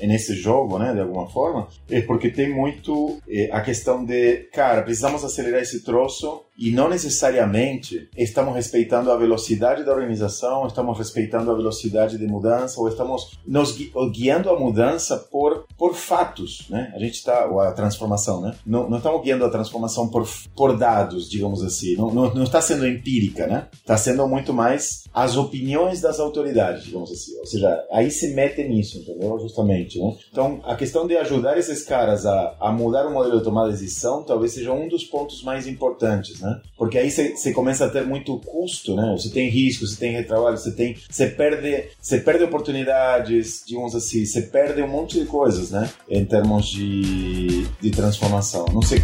nesse jogo, né, de alguma forma, é porque tem muito é, a questão de, cara, precisamos acelerar esse troço e não necessariamente estamos respeitando a velocidade da organização, estamos respeitando a velocidade de mudança ou estamos nos gui guiando a mudança por por fatos, né? A gente está ou a transformação, né? Não, não estamos guiando a transformação por por dados, digamos assim. Não, não, não está sendo empírica, né? Está sendo muito mais as opiniões das autoridades, digamos assim. Ou seja, aí se mete nisso, entendeu? Justamente, né? Então, a questão de ajudar esses caras a, a mudar o modelo de tomada de decisão talvez seja um dos pontos mais importantes, né? Porque aí você começa a ter muito custo, né? Você tem risco, você tem retrabalho, você tem, você perde, você perde oportunidades, digamos assim, você perde um monte de coisas, né? Em termos de, de transformação. Não sei.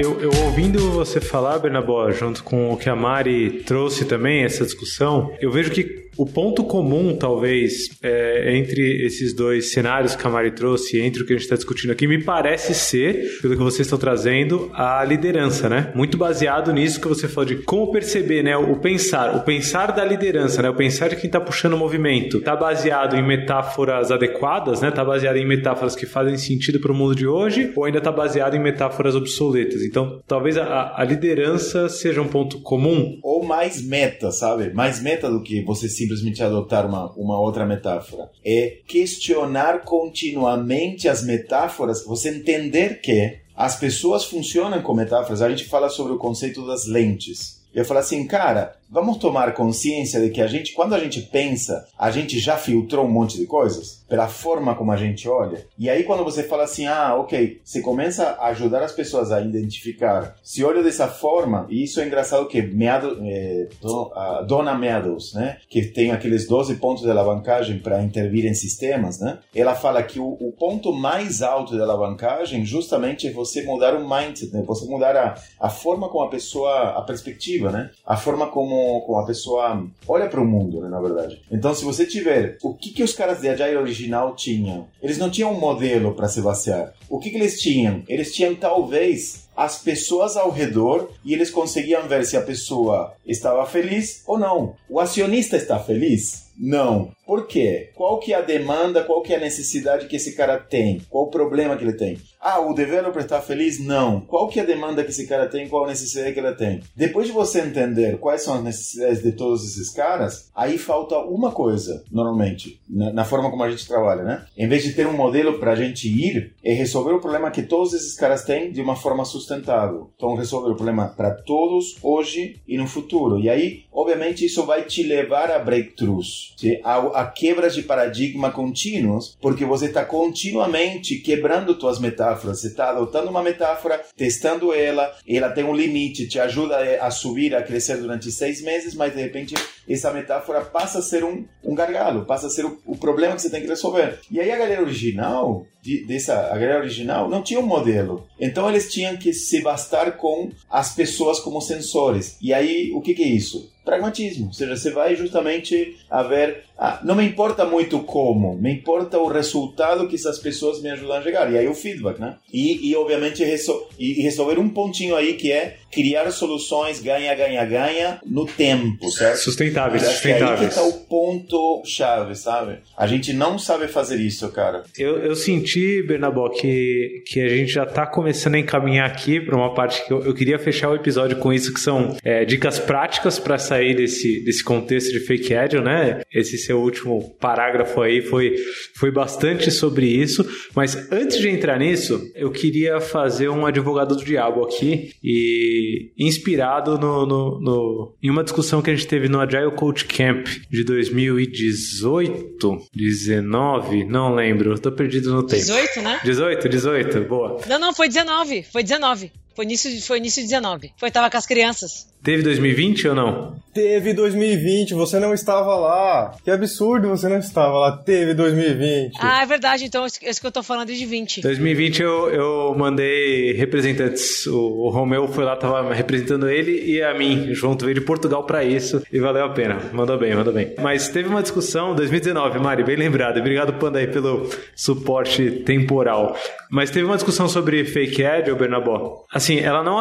Eu, eu, ouvindo você falar, Bernabó, junto com o que a Mari trouxe também, essa discussão, eu vejo que o ponto comum, talvez, é, entre esses dois cenários que a Mari trouxe, entre o que a gente está discutindo aqui, me parece ser, pelo que vocês estão trazendo, a liderança, né? Muito baseado nisso que você falou de como perceber, né? O pensar, o pensar da liderança, né? O pensar de quem está puxando o movimento. Está baseado em metáforas adequadas, né? Está baseado em metáforas que fazem sentido para o mundo de hoje, ou ainda está baseado em metáforas obsoletas? Então, talvez a, a liderança seja um ponto comum. Ou mais meta, sabe? Mais meta do que você se simplesmente adotar uma, uma outra metáfora. É questionar continuamente as metáforas, você entender que as pessoas funcionam com metáforas. A gente fala sobre o conceito das lentes. Eu falo assim, cara, vamos tomar consciência de que a gente, quando a gente pensa, a gente já filtrou um monte de coisas pela forma como a gente olha. E aí quando você fala assim, ah, ok, você começa a ajudar as pessoas a identificar. Se olha dessa forma, e isso é engraçado que Meado, é, a Dona Meadows, né, que tem aqueles 12 pontos de alavancagem para intervir em sistemas, né, ela fala que o, o, ponto mais alto de alavancagem justamente é você mudar o mindset, né, você mudar a, a forma como a pessoa, a perspectiva, né, a forma como como, a pessoa olha para o mundo, né, na verdade. Então, se você tiver o que, que os caras de Agile original tinham, eles não tinham um modelo para se basear. O que, que eles tinham? Eles tinham talvez as pessoas ao redor e eles conseguiam ver se a pessoa estava feliz ou não. O acionista está feliz? Não. Por quê? Qual que é a demanda, qual que é a necessidade que esse cara tem? Qual o problema que ele tem? Ah, o developer está feliz? Não. Qual que é a demanda que esse cara tem? Qual a necessidade que ele tem? Depois de você entender quais são as necessidades de todos esses caras, aí falta uma coisa, normalmente, na, na forma como a gente trabalha, né? Em vez de ter um modelo para a gente ir, é resolver o problema que todos esses caras têm de uma forma sustentável. Então, resolver o problema para todos hoje e no futuro. E aí, obviamente, isso vai te levar a breakthroughs, a, a quebras de paradigma contínuos, porque você está continuamente quebrando tuas metáforas. Você está adotando uma metáfora, testando ela, ela tem um limite, te ajuda a subir, a crescer durante seis meses, mas de repente essa metáfora passa a ser um, um gargalo, passa a ser o, o problema que você tem que resolver. E aí a galera original, de, dessa, a galera original, não tinha um modelo. Então eles tinham que se bastar com as pessoas como sensores. E aí, o que, que é isso? Pragmatismo. Ou seja, você vai justamente a ver, ah, não me importa muito como, me importa o resultado que essas pessoas me ajudam a chegar. E aí o feedback, né? E, e obviamente, resol e resolver um pontinho aí que é criar soluções ganha, ganha, ganha no tempo, certo? Sustentáveis, sustentáveis. É aí que tá o ponto chave, sabe? A gente não sabe fazer isso, cara. Eu, eu senti, Bernabó, que, que a gente já tá começando a encaminhar aqui para uma parte que eu, eu, queria fechar o episódio com isso, que são é, dicas práticas para sair desse, desse contexto de fake agile, né? Esse seu último parágrafo aí foi, foi bastante sobre isso. Mas antes de entrar nisso, eu queria fazer um advogado do diabo aqui e inspirado no, no, no, em uma discussão que a gente teve no Agile Coach Camp de 2018, 19, não lembro, tô perdido no tempo. 18, né? 18, 18, boa. Não, não, foi 19, foi 19. Foi início, foi início de 19. Foi, tava com as crianças. Teve 2020 ou não? Teve 2020, você não estava lá. Que absurdo, você não estava lá. Teve 2020. Ah, é verdade. Então, esse que eu tô falando é de 20. 2020 eu, eu mandei representantes. O, o Romeu foi lá, tava representando ele e a mim. Junto, veio de Portugal pra isso e valeu a pena. Mandou bem, mandou bem. Mas teve uma discussão, 2019, Mari, bem lembrado. Obrigado, Panda, aí, pelo suporte temporal. Mas teve uma discussão sobre fake ad, ou Bernabó. Assim, ela não.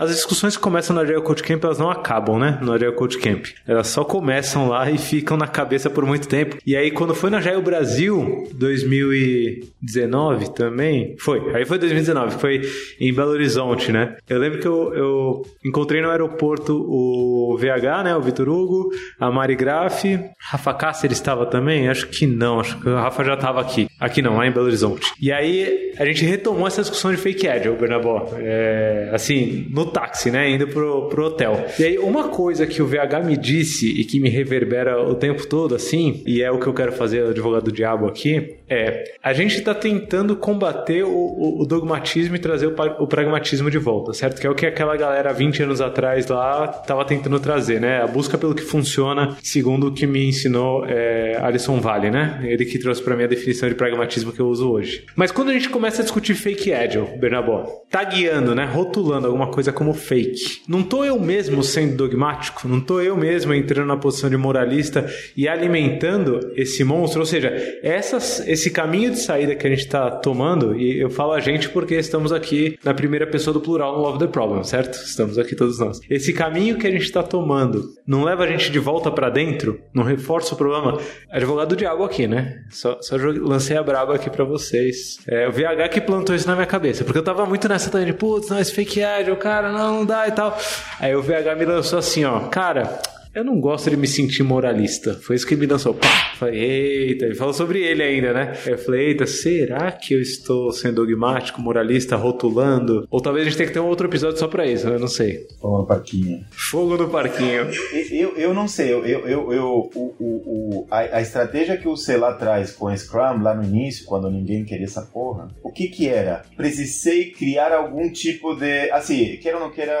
As discussões que começam no Agile Code Camp, elas não acabam, né? No Agile Code Camp. Elas só começam lá e ficam na cabeça por muito tempo. E aí, quando foi no Agile Brasil, 2019 também. Foi. Aí foi 2019, foi em Belo Horizonte, né? Eu lembro que eu, eu encontrei no aeroporto o VH, né? O Vitor Hugo, a Mari Graff, Rafa Cáceres estava também? Acho que não, acho que o Rafa já estava aqui. Aqui não, lá em Belo Horizonte. E aí a gente retomou essa discussão de fake o Bernabó. É, assim, no táxi, né? Indo pro, pro hotel. E aí, uma coisa que o VH me disse e que me reverbera o tempo todo, assim, e é o que eu quero fazer, advogado do diabo aqui, é a gente está tentando combater o, o- dogmatismo e trazer o, o pragmatismo de volta, certo? Que é o que aquela galera 20 anos atrás lá estava tentando trazer, né? A busca pelo que funciona, segundo o que me ensinou é, Alison Vale, né? Ele que trouxe para mim a definição de pragmatismo que eu uso hoje. Mas quando a gente começa a discutir fake agile, Bernabó, tagueando, né? Rotulando alguma coisa como fake. Não tô eu mesmo sendo dogmático, não tô eu mesmo entrando na posição de moralista e alimentando esse monstro, ou seja, essas, esse caminho de saída que a gente está tomando, e eu falo a gente porque estamos aqui na primeira pessoa do plural no Love the Problem, certo? Estamos aqui todos nós. Esse caminho que a gente está tomando não leva a gente de volta para dentro, não reforça o problema. Advogado do diabo aqui, né? Só, só lancei a braba aqui para vocês. É o VH que plantou isso na minha cabeça, porque eu tava muito nessa também de, putz, não, esse fake ad, o cara, não, não dá e tal. Aí o VH me lançou assim, ó, cara, eu não gosto de me sentir moralista. Foi isso que me lançou. Pá! Falei, eita, ele falou sobre ele ainda, né? Eu falei, eita, será que eu estou sendo dogmático, moralista, rotulando? Ou talvez a gente tenha que ter um outro episódio só pra isso, né? eu não sei. Ô, parquinho. Fogo no parquinho. Eu, eu, eu não sei, eu, eu, eu, eu- o, o, o- a, a estratégia que eu usei lá atrás com o Scrum, lá no início, quando ninguém queria essa porra, o que que era? Precisei criar algum tipo de... Assim, queira ou não queira,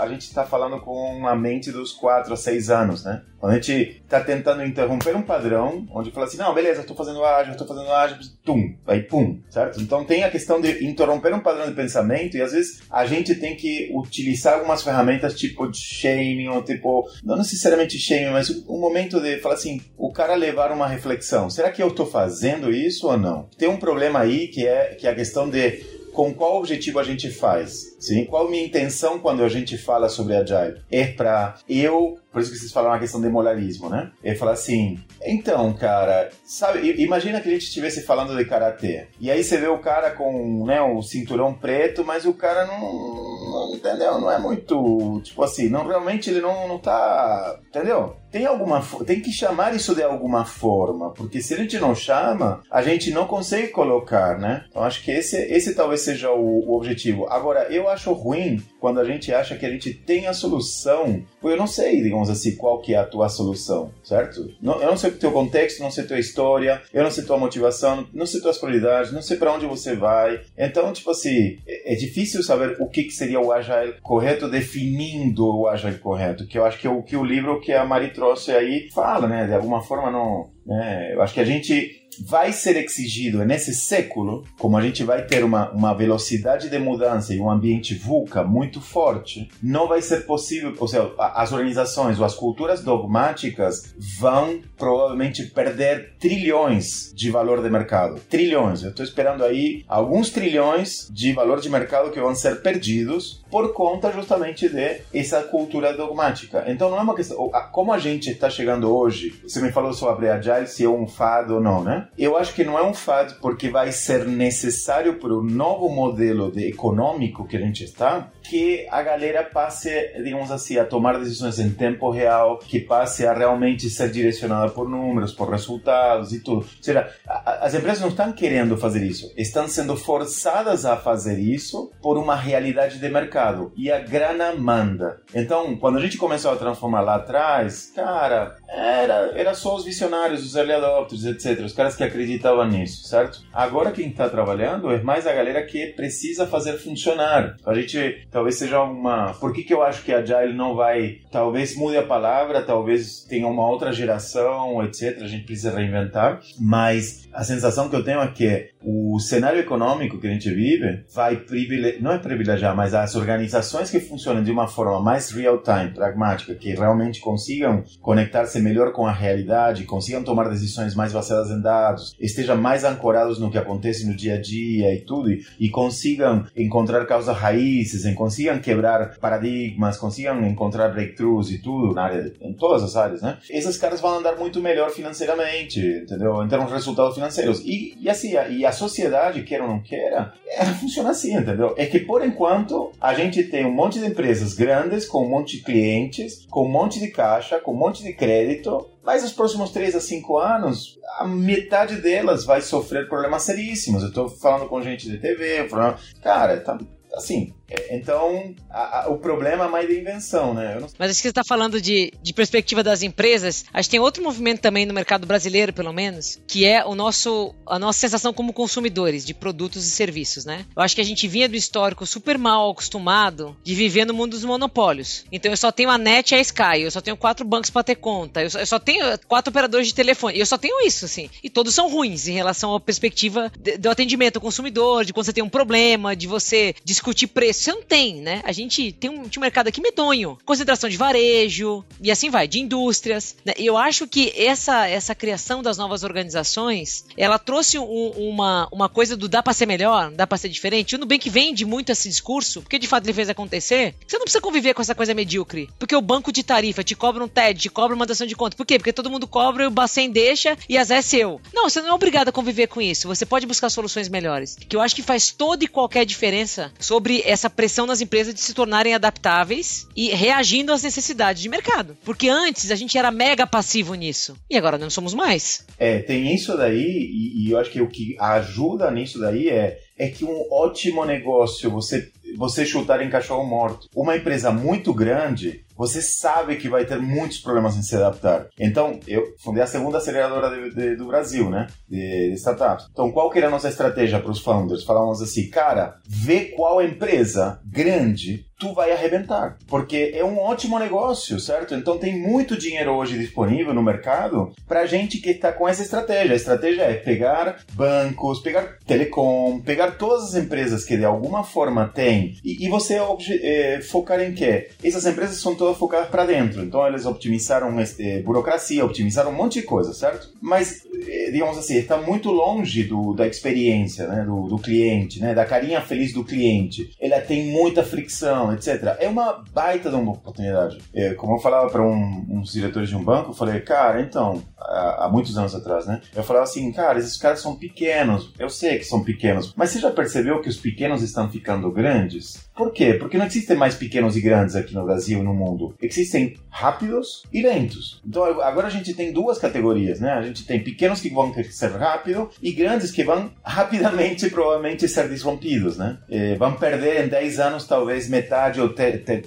a gente tá falando com a mente dos 4 a 6 anos, né? Quando a gente tá tentando interromper um padrão, onde fala assim, não, beleza, tô fazendo ágil, tô fazendo ágil, tum, aí pum, certo? Então tem a questão de interromper um padrão de pensamento e às vezes a gente tem que utilizar algumas ferramentas tipo de shaming ou tipo, não necessariamente shaming, mas um momento de falar assim, o cara levar uma reflexão, será que eu tô fazendo isso ou não? Tem um problema aí que é, que é a questão de com qual objetivo a gente faz? Sim? Qual minha intenção quando a gente fala sobre Agile? É para eu, por isso que vocês falaram a questão de moralismo, né? É falar assim, então, cara, sabe, imagina que a gente estivesse falando de karatê. E aí você vê o cara com, né, o cinturão preto, mas o cara não, não entendeu, não é muito, tipo assim, não realmente ele não não tá, entendeu? Tem alguma tem que chamar isso de alguma forma, porque se a gente não chama, a gente não consegue colocar, né? Então acho que esse esse talvez seja o, o objetivo. Agora, eu acho ruim quando a gente acha que a gente tem a solução. Eu não sei, digamos assim, qual que é a tua solução, certo? Eu não sei o teu contexto, não sei tua história, eu não sei tua motivação, não sei tuas prioridades, não sei para onde você vai. Então, tipo assim, é, é difícil saber o que, que seria o agile correto definindo o agile correto, que eu acho que é o que o livro que a Mari trouxe aí fala, né? De alguma forma não, né? Eu acho que a gente vai ser exigido nesse século, como a gente vai ter uma, uma velocidade de mudança e um ambiente VUCA muito forte, não vai ser possível, ou seja, as organizações ou as culturas dogmáticas vão provavelmente perder trilhões de valor de mercado. Trilhões. Eu estou esperando aí alguns trilhões de valor de mercado que vão ser perdidos por conta justamente de essa cultura dogmática. Então não é uma questão, como a gente está chegando hoje, você me falou sobre Agile, se é um fado ou não, né? Eu acho que não é um fado porque vai ser necessário para o novo modelo de econômico que a gente está, que a galera passe, digamos assim, a tomar decisões em tempo real, que passe a realmente ser direcionada por números, por resultados e tudo. Ou seja, as empresas não estão querendo fazer isso, estão sendo forçadas a fazer isso por uma realidade de mercado e a grana manda. Então, quando a gente começou a transformar lá atrás, cara, era, era só os visionários, os early adopters, etc. Os caras que acreditavam nisso, certo? Agora quem está trabalhando é mais a galera que precisa fazer funcionar. A gente talvez seja uma. Por que, que eu acho que a Agile não vai. Talvez mude a palavra, talvez tenha uma outra geração, etc. A gente precisa reinventar, mas a sensação que eu tenho é que o cenário econômico que a gente vive vai privilegiar, não é privilegiar, mas as organizações que funcionam de uma forma mais real-time, pragmática, que realmente consigam conectar-se melhor com a realidade, consigam tomar decisões mais baseadas em dados, estejam mais ancorados no que acontece no dia a dia e tudo, e, consigam encontrar causas raízes, consigam quebrar paradigmas, consigam encontrar breakthroughs e tudo, na área, em todas as áreas, né? Esses caras vão andar muito melhor financeiramente, entendeu? Em termos de resultados financeiros. E, e assim, a, e a sociedade, queira ou não queira, ela funciona assim, entendeu? É que por enquanto a gente tem um monte de empresas grandes, com um monte de clientes, com um monte de caixa, com um monte de crédito, mas nos próximos 3 a 5 anos, a metade delas vai sofrer problemas seríssimos. Eu estou falando com gente de TV, falando, cara, tá, assim, é, então, a, a, o problema é mais de invenção, né? Não... Mas acho que você está falando de, de perspectiva das empresas. Acho que tem outro movimento também no mercado brasileiro, pelo menos, que é o nosso, a nossa sensação como consumidores de produtos e serviços, né? Eu acho que a gente vinha do histórico super mal acostumado de viver no mundo dos monopólios. Então eu só tenho a NET e a Sky, eu só tenho quatro bancos para ter conta, eu só, eu só, tenho quatro operadores de telefone, eu só tenho isso, assim. E todos são ruins em relação à perspectiva de, do atendimento ao consumidor, de quando você tem um problema, de você discutir preço você não tem, né? A gente tem um, tinha um mercado aqui medonho. Concentração de varejo e assim vai, de indústrias. Né? E eu acho que essa, essa criação das novas organizações, ela trouxe um, uma, uma coisa do dá para ser melhor, dá para ser diferente. O Nubank vende muito esse discurso, porque de fato ele fez acontecer. Você não precisa conviver com essa coisa medíocre. Porque o banco de tarifa te cobra um TED, te cobra uma dação de conta. Por quê? Porque todo mundo cobra e o Bacen deixa e as é seu. Não, você não é obrigado a conviver com isso. Você pode buscar soluções melhores. Que eu acho que faz toda e qualquer diferença sobre essa essa pressão nas empresas de se tornarem adaptáveis e reagindo às necessidades de mercado. Porque antes a gente era mega passivo nisso e agora não somos mais. É, tem isso daí e, e eu acho que o que ajuda nisso daí é é que um ótimo negócio você você chutar em cachorro morto. Uma empresa muito grande, você sabe que vai ter muitos problemas em se adaptar. Então, eu fundei a segunda aceleradora de, de, do Brasil, né? De, de, startups. Então, qual que era a nossa estratégia para os founders? Falávamos assim, cara, vê qual empresa grande tu vai arrebentar. Porque é um ótimo negócio, certo? Então tem muito dinheiro hoje disponível no mercado para gente que está com essa estratégia. A estratégia é pegar bancos, pegar telecom, pegar todas as empresas que de alguma forma têm e, e você é, focar em quê? Essas empresas são todas focadas para dentro. Então eles optimizaram este, burocracia, optimizaram um monte de coisa, certo? Mas, eh, digamos assim, está muito longe do, da experiência né? do, do cliente, né? da carinha feliz do cliente. Ela tem muita fricção etc. É uma baita de uma oportunidade. É, como eu falava para um, uns diretores de um banco, eu falei, cara, então, há, muitos anos atrás, né? Eu falava assim, cara, esses caras são pequenos. Eu sei que são pequenos, mas você já percebeu que os pequenos estão ficando grandes? Por quê? Porque não existem mais pequenos e grandes aqui no Brasil e no mundo. Existem rápidos e lentos. Então agora a gente tem duas categorias, né? A gente tem pequenos que vão crescer rápido e grandes que vão rapidamente, provavelmente, ser disrompidos, né? E vão perder em 10 anos talvez metade ou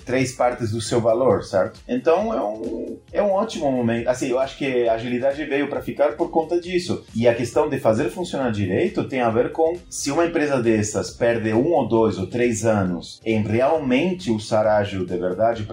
três partes do seu valor, certo? Então é um, é um ótimo momento. Assim, eu acho que a agilidade veio para ficar por conta disso. E a questão de fazer funcionar direito tem a ver com se uma empresa dessas perde um ou dois ou três anos em realmente usar ágil de verdade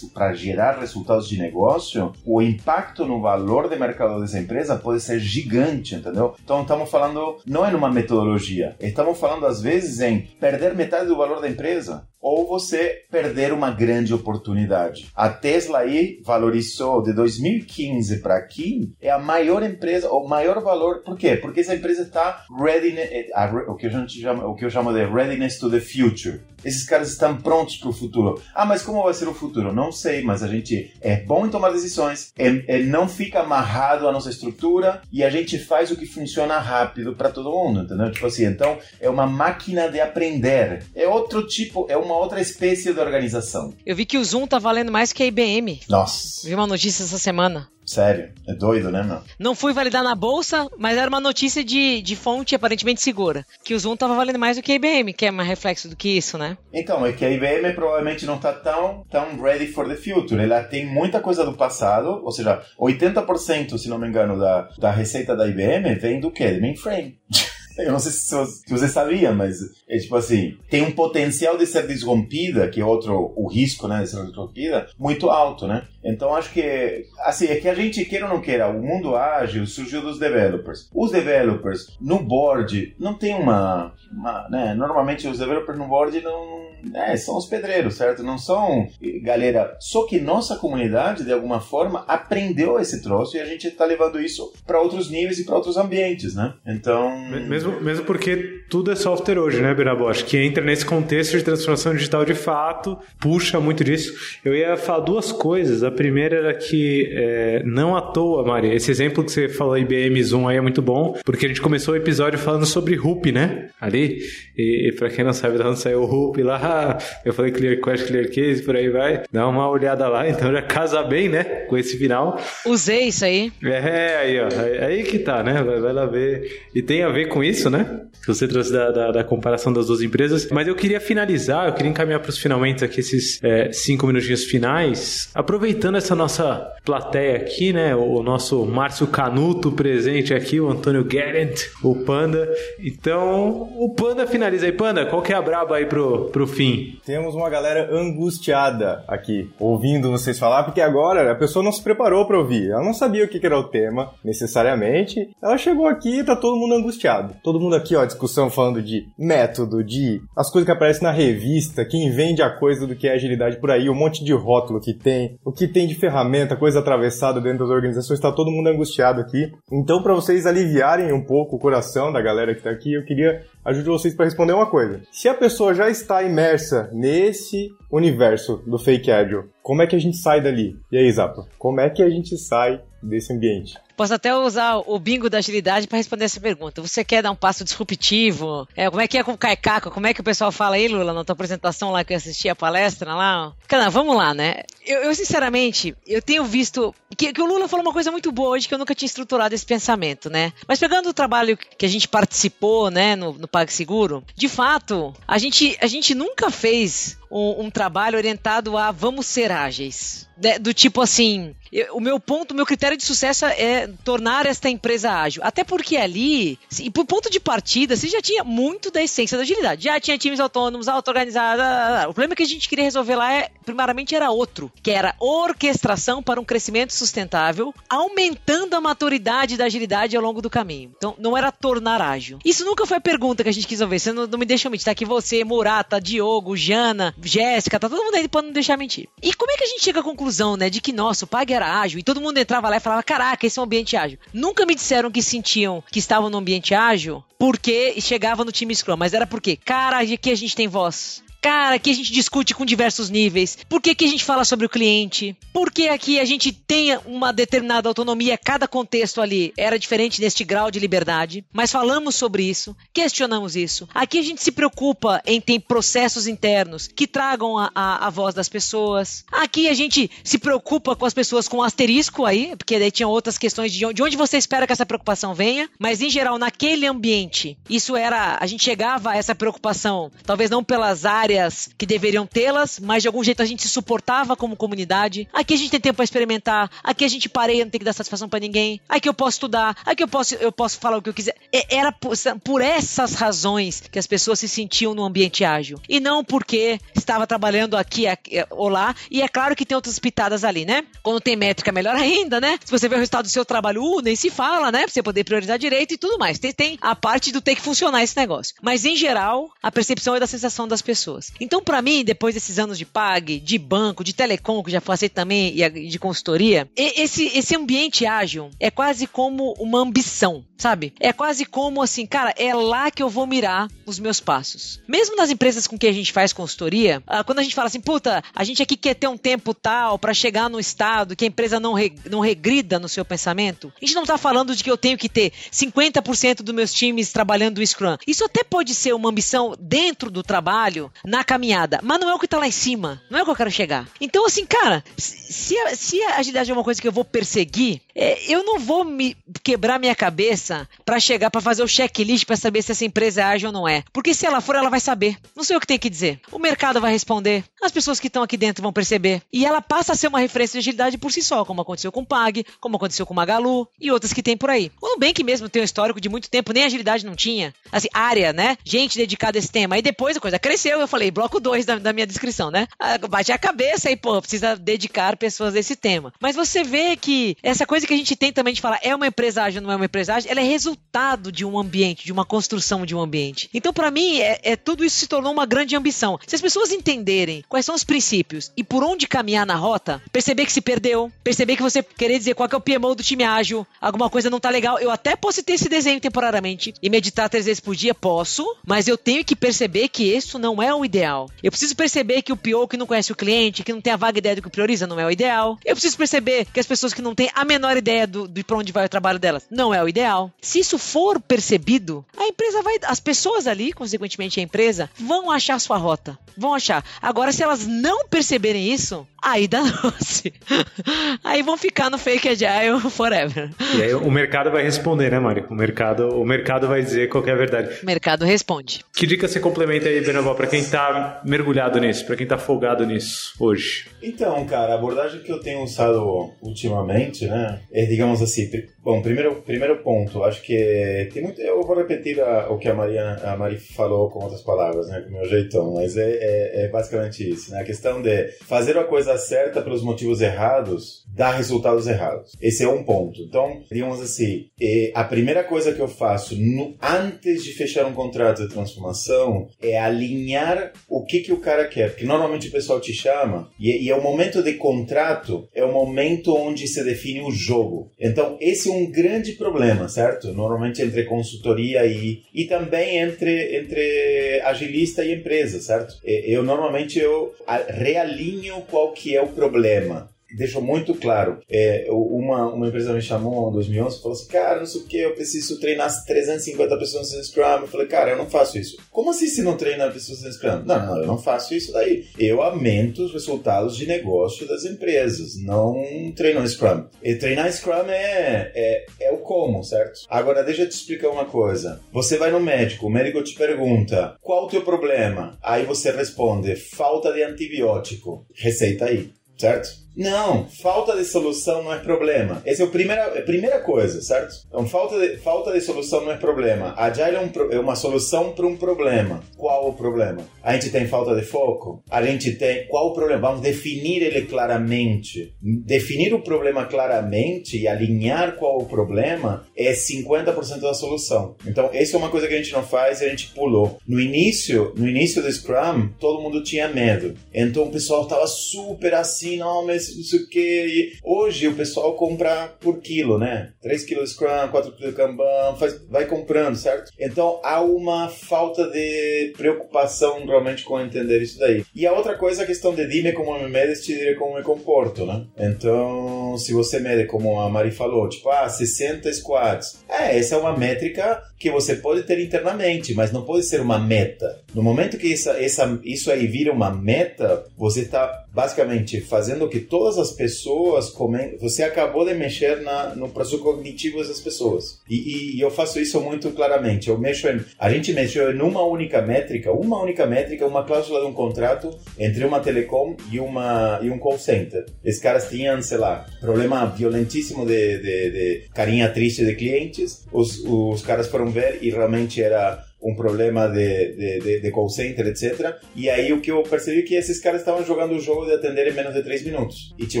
para gerar resultados de negócio, o impacto no valor de mercado dessa empresa pode ser gigante, entendeu? Então estamos falando não é numa metodologia, estamos falando às vezes em perder metade do valor da empresa ou você perder uma grande oportunidade. A Tesla aí valorizou de 2015 para aqui, é a maior empresa, o maior valor, por quê? Porque essa empresa está ready, eh, o que a gente chama, o que eu chamo de readiness to the future. Esses caras estão prontos para o futuro. Ah, mas como vai ser o futuro? Não sei, mas a gente é bom em tomar decisões, é, é não fica amarrado à nossa estrutura e a gente faz o que funciona rápido para todo mundo, entendeu? Tipo assim, então é uma máquina de aprender. É outro tipo, é um uma outra espécie de organização. Eu vi que o Zoom tá valendo mais que a IBM. Nossa. Vi uma notícia essa semana. Sério, é doido, né, meu? Não fui validar na bolsa, mas era uma notícia de, de fonte aparentemente segura. Que o Zoom tava valendo mais do que a IBM, que é mais reflexo do que isso, né? Então, é que a IBM provavelmente não tá tão, tão ready for the future. Ela tem muita coisa do passado, ou seja, 80%, se não me engano, da, da receita da IBM vem do quê? De mainframe. Eu não sei se você, sabia, mas é tipo assim, tem um potencial de ser desrompida, que é outro, o risco, né, de ser desrompida, muito alto, né? Então acho que, assim, é que a gente queira ou não queira, o mundo ágil surgiu dos developers. Os developers no board não tem uma, uma né, normalmente os developers no board não, é, são os pedreiros, certo? Não são galera. Só que nossa comunidade, de alguma forma, aprendeu esse troço e a gente está levando isso para outros níveis e para outros ambientes, né? Então. Mesmo, mesmo porque tudo é software hoje, né, Birabo? Acho que entra nesse contexto de transformação digital de fato, puxa muito disso. Eu ia falar duas coisas. A primeira era que é, não à toa, Maria, esse exemplo que você falou IBM Zoom aí é muito bom, porque a gente começou o episódio falando sobre Hoop, né? Ali. E, e para quem não sabe, onde saiu o Hoop lá, eu falei Clear Quest, Clear Case, por aí vai. Dá uma olhada lá, então já casa bem, né? Com esse final. Usei isso aí. É, aí, ó. Aí que tá, né? Vai, vai lá ver. E tem a ver com isso, né? Que você trouxe da, da, da, comparação das duas empresas. Mas eu queria finalizar, eu queria encaminhar para os finalmente aqui esses é, cinco minutinhos finais, aproveitando essa nossa plateia aqui, né? O nosso Márcio Canuto presente aqui, o Antônio Garant, o Panda. Então, o Panda finaliza aí. Panda, qual que é a braba aí pro, pro fim? Temos uma galera angustiada aqui, ouvindo vocês falar, porque agora a pessoa não se preparou para ouvir. Ela não sabia o que era o tema, necessariamente. Ela chegou aqui e tá todo mundo angustiado. Todo mundo aqui, ó, discussão falando de método, de as coisas que aparecem na revista, quem vende a coisa do que é agilidade por aí, um monte de rótulo que tem, o que tem de ferramenta, coisa atravessada dentro das organizações, tá todo mundo angustiado aqui. Então, para vocês aliviarem um pouco o coração da galera que tá aqui, eu queria ajudar vocês para responder uma coisa. Se a pessoa já está imersa nesse universo do fake agile, como é que a gente sai dali? E aí, Zapa, como é que a gente sai desse ambiente? Posso até usar o bingo da agilidade para responder essa pergunta. Você quer dar um passo disruptivo? É, como é que é com o Caicaco? Como é que o pessoal fala aí, Lula, na tua apresentação lá que eu assisti a palestra lá? Cara, vamos lá, né? Eu, eu sinceramente, eu tenho visto que, que, o Lula falou uma coisa muito boa hoje que eu nunca tinha estruturado esse pensamento, né? Mas pegando o trabalho que a gente participou, né, no, no PagSeguro, de fato, a gente, a gente nunca fez um, um trabalho orientado a vamos ser ágeis. Né? Do tipo assim, eu, o meu ponto, o meu critério de sucesso é tornar esta empresa ágil. Até porque ali, e por ponto de partida, você já tinha muito da essência da agilidade. Já tinha times autônomos, auto-organizados. O problema que a gente queria resolver lá, é, primeiramente, era outro, que era orquestração para um crescimento sustentável, aumentando a maturidade da agilidade ao longo do caminho. Então, não era tornar ágil. Isso nunca foi a pergunta que a gente quis resolver. Você não, não me deixa mentir. Tá aqui você, Murata, Diogo, Jana, Jéssica, tá todo mundo aí pra não deixar mentir. E como é que a gente chega à conclusão, né, de que, nossa, o Pag era ágil e todo mundo entrava lá e falava, caraca, esse é um ambiente ágil. Nunca me disseram que sentiam que estavam no ambiente ágil porque chegava no time Scrum, mas era porque, cara, aqui a gente tem voz. Cara, aqui a gente discute com diversos níveis. Por que, que a gente fala sobre o cliente? Por que aqui a gente tem uma determinada autonomia? Cada contexto ali era diferente neste grau de liberdade. Mas falamos sobre isso, questionamos isso. Aqui a gente se preocupa em ter processos internos que tragam a, a, a voz das pessoas. Aqui a gente se preocupa com as pessoas com asterisco aí, porque daí tinha outras questões de onde, de onde você espera que essa preocupação venha. Mas em geral, naquele ambiente, isso era. A gente chegava a essa preocupação, talvez não pelas áreas áreas que deveriam tê-las, mas de algum jeito a gente se suportava como comunidade. Aqui a gente tem tempo para experimentar, aqui a gente pareia, não tem que dar satisfação para ninguém. Aqui eu posso estudar, aqui eu posso, eu posso falar o que eu quiser. Era por, essas razões que as pessoas se sentiam no ambiente ágil. E não porque estava trabalhando aqui, aqui ou lá. E é claro que tem outras pitadas ali, né? Quando tem métrica, melhor ainda, né? Se você vê o resultado do seu trabalho, uh, nem se fala, né? Pra você poder priorizar direito e tudo mais. Tem, tem a parte do ter que funcionar esse negócio. Mas, em geral, a percepção é da sensação das pessoas. Então, para mim, depois desses anos de PAG, de banco, de telecom, que já passei também, e de consultoria, esse, esse ambiente ágil é quase como uma ambição, sabe? É quase como assim, cara, é lá que eu vou mirar os meus passos. Mesmo nas empresas com que a gente faz consultoria, ah, quando a gente fala assim, puta, a gente aqui quer ter um tempo tal para chegar no estado que a empresa não, re, não regrida no seu pensamento, a gente não tá falando de que eu tenho que ter 50% dos meus times trabalhando o Scrum. Isso até pode ser uma ambição dentro do trabalho, na caminhada, mas não é o que tá lá em cima, não é o que eu quero chegar. Então, assim, cara, se se a agilidade é uma coisa que eu vou perseguir, é, eu não vou me quebrar minha cabeça para chegar para fazer o checklist para saber se essa empresa é ágil ou não é. Porque se ela for, ela vai saber. Não sei o que tem que dizer. O mercado vai responder, as pessoas que estão aqui dentro vão perceber. E ela passa a ser uma referência de agilidade por si só, como aconteceu com o Pag, como aconteceu com o Magalu e outras que tem por aí. O Nubank mesmo tem um histórico de muito tempo, nem agilidade não tinha. Assim, área, né? Gente dedicada a esse tema. Aí depois a coisa cresceu, eu falei, bloco 2 da, da, minha descrição, né? Ah, bate a cabeça e, pô, precisa dedicar pessoas a esse tema. Mas você vê que essa coisa que a gente tem também de falar, é uma empresa ágil, não é uma empresa ágil, ela é resultado de um ambiente, de uma construção de um ambiente. Então, para mim, é, é, tudo isso se tornou uma grande ambição. Se as pessoas entenderem quais são os princípios e por onde caminhar na rota, perceber que se perdeu, perceber que você querer dizer qual é o PMO do time ágil, alguma coisa não tá legal, eu até posso ter esse desenho temporariamente e meditar três vezes por dia, posso, mas eu tenho que perceber que isso não é o ideal. Eu preciso perceber que o PO que não conhece o cliente, que não tem a vaga ideia do que prioriza, não é o ideal. Eu preciso perceber que as pessoas que não têm a menor ideia do, de pra onde vai o trabalho delas, não é o ideal. Se isso for percebido, a empresa vai, as pessoas ali, consequentemente a empresa, vão achar sua rota, vão achar. Agora, se elas não perceberem isso, aí dá-se. aí vão ficar no fake agile forever. E aí o mercado vai responder, né, Mário? O mercado, o mercado vai dizer qual é a verdade. O mercado responde. Que dica você complementa aí, Benaval, para quem tá mergulhado nisso, para quem tá folgado nisso hoje? Então, cara, a abordagem que eu tenho usado ultimamente, né, é, digamos assim, bom, primeiro, primeiro ponto, acho que tem muito, eu vou repetir a, o que a Maria, a Mari falou com outras palavras, né, com o meu jeitão, mas é, é, é basicamente isso, né, a questão de fazer a coisa certa pelos motivos errados dá resultados errados. Esse é um ponto. Então, digamos assim, a primeira coisa que eu faço no, antes de fechar um contrato de transformação é alinhar o que, que o cara quer. Porque normalmente o pessoal te chama e, e é o momento de contrato, é o momento onde se define o jogo. Então, esse é um grande problema, certo? Normalmente entre consultoria e, e também entre, entre agilista e empresa, certo? Eu normalmente eu realinho qual que é o problema deixou muito claro. É, uma, uma empresa me chamou em 2011 e falou assim: Cara, não sei o que, eu preciso treinar 350 pessoas no Scrum. Eu falei: Cara, eu não faço isso. Como assim se não treina pessoas no Scrum? Não, não, eu não faço isso daí. Eu aumento os resultados de negócio das empresas, não treino no Scrum. E treinar Scrum é, é, é o como, certo? Agora, deixa eu te explicar uma coisa. Você vai no médico, o médico te pergunta: Qual o teu problema? Aí você responde: Falta de antibiótico. Receita aí, certo? Não, falta de solução não é problema. Essa é a primeira, a primeira coisa, certo? Então, falta de, falta de solução não é problema. Agile é, um, é uma solução para um problema. Qual o problema? A gente tem falta de foco? A gente tem. Qual o problema? Vamos definir ele claramente. Definir o problema claramente e alinhar qual o problema é 50% da solução. Então, essa é uma coisa que a gente não faz e a gente pulou. No início, no início do Scrum, todo mundo tinha medo. Então, o pessoal estava super assim, não, mas não sei o que. Hoje o pessoal compra por quilo, né? 3 quilos Scrum, 4 quilos Kanban, faz, vai comprando, certo? Então há uma falta de preocupação realmente com entender isso daí. E a outra coisa é a questão de dime como me medes, te direi como me comporto, né? Então, se você mede como a Mari falou, tipo, ah, 60 squats. É, essa é uma métrica que você pode ter internamente, mas não pode ser uma meta. No momento que essa, essa, isso aí vira uma meta, você está basicamente fazendo que todas as pessoas comem. Você acabou de mexer na, no processo cognitivo das pessoas. E, e, eu faço isso muito claramente. Eu mexo em, a gente mexeu em uma única métrica, uma única métrica, uma cláusula de um contrato entre uma telecom e, uma, e um call center. Esses caras tinham, sei lá, problema violentíssimo de, de, de carinha triste de clientes. Os, os caras foram ver e realmente era um problema de, de, de, de call center, etc. E aí o que eu percebi é que esses caras estavam jogando o jogo de atender em menos de 3 minutos. E tinha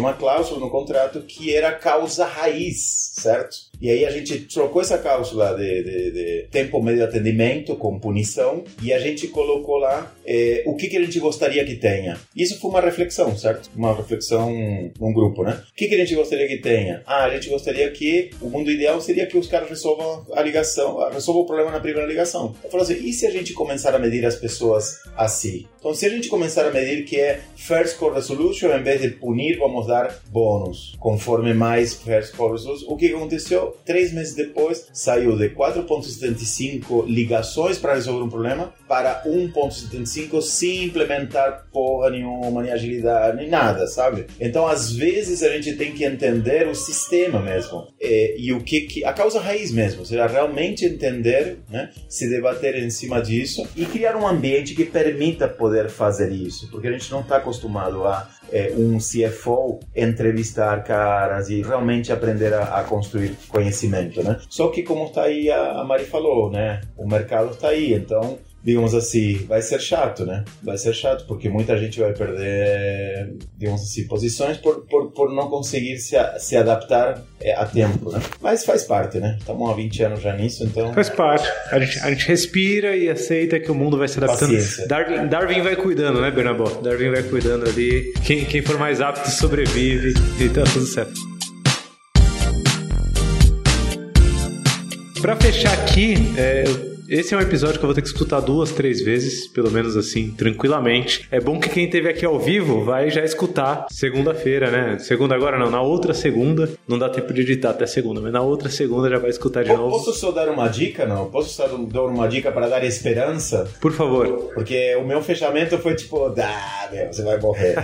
uma cláusula no contrato que era causa raiz, certo? E aí a gente trocou essa cláusula de, de, de tempo médio de atendimento com punição e a gente colocou lá eh, o que, que a gente gostaria que tenha. Isso foi uma reflexão, certo? Uma reflexão num grupo, né? O que, que a gente gostaria que tenha? Ah, a gente gostaria que o mundo ideal seria que os caras resolvam a ligação, resolvam o problema na primeira ligação. Eu falo assim, e se a gente começar a medir as pessoas assim? Então, se a gente começar a medir que é First Call Resolution, em vez de punir, vamos dar bônus, conforme mais First Call Resolution, o que aconteceu? Três meses depois, saiu de 4,75 ligações para resolver um problema para 1.75 sem implementar porra nenhuma, nem agilidade, nem nada, sabe? Então, às vezes, a gente tem que entender o sistema mesmo e, e o que, que a causa raiz mesmo, ou seja, realmente entender, né, se debater em cima disso e criar um ambiente que permita poder fazer isso, porque a gente não está acostumado a é, um CFO entrevistar caras e realmente aprender a, a, construir conhecimento, né? Só que como está aí a, a Mari falou, né? O mercado está aí, então digamos assim, vai ser chato, né? Vai ser chato, porque muita gente vai perder, digamos assim, posições por, por, por não conseguir se, a, se adaptar é, a tempo, né? Mas faz parte, né? Estamos há 20 anos já nisso, então... Faz parte. A gente, a gente respira e aceita que o mundo vai se adaptando. Darwin, Darwin vai cuidando, né, Bernabó? Darwin vai cuidando ali. Quem, quem for mais apto sobrevive e tá tudo certo. Para fechar aqui, é, eu esse é um episódio que eu vou ter que escutar duas, três vezes, pelo menos assim, tranquilamente. É bom que quem teve aqui ao vivo vai já escutar segunda-feira, né? Segunda agora não, na outra segunda. Não dá tempo de editar até segunda, mas na outra segunda já vai escutar de novo. Posso só dar uma dica, não? Posso só dar uma dica para dar esperança? Por favor. Porque o meu fechamento foi tipo, ah, meu, você vai morrer.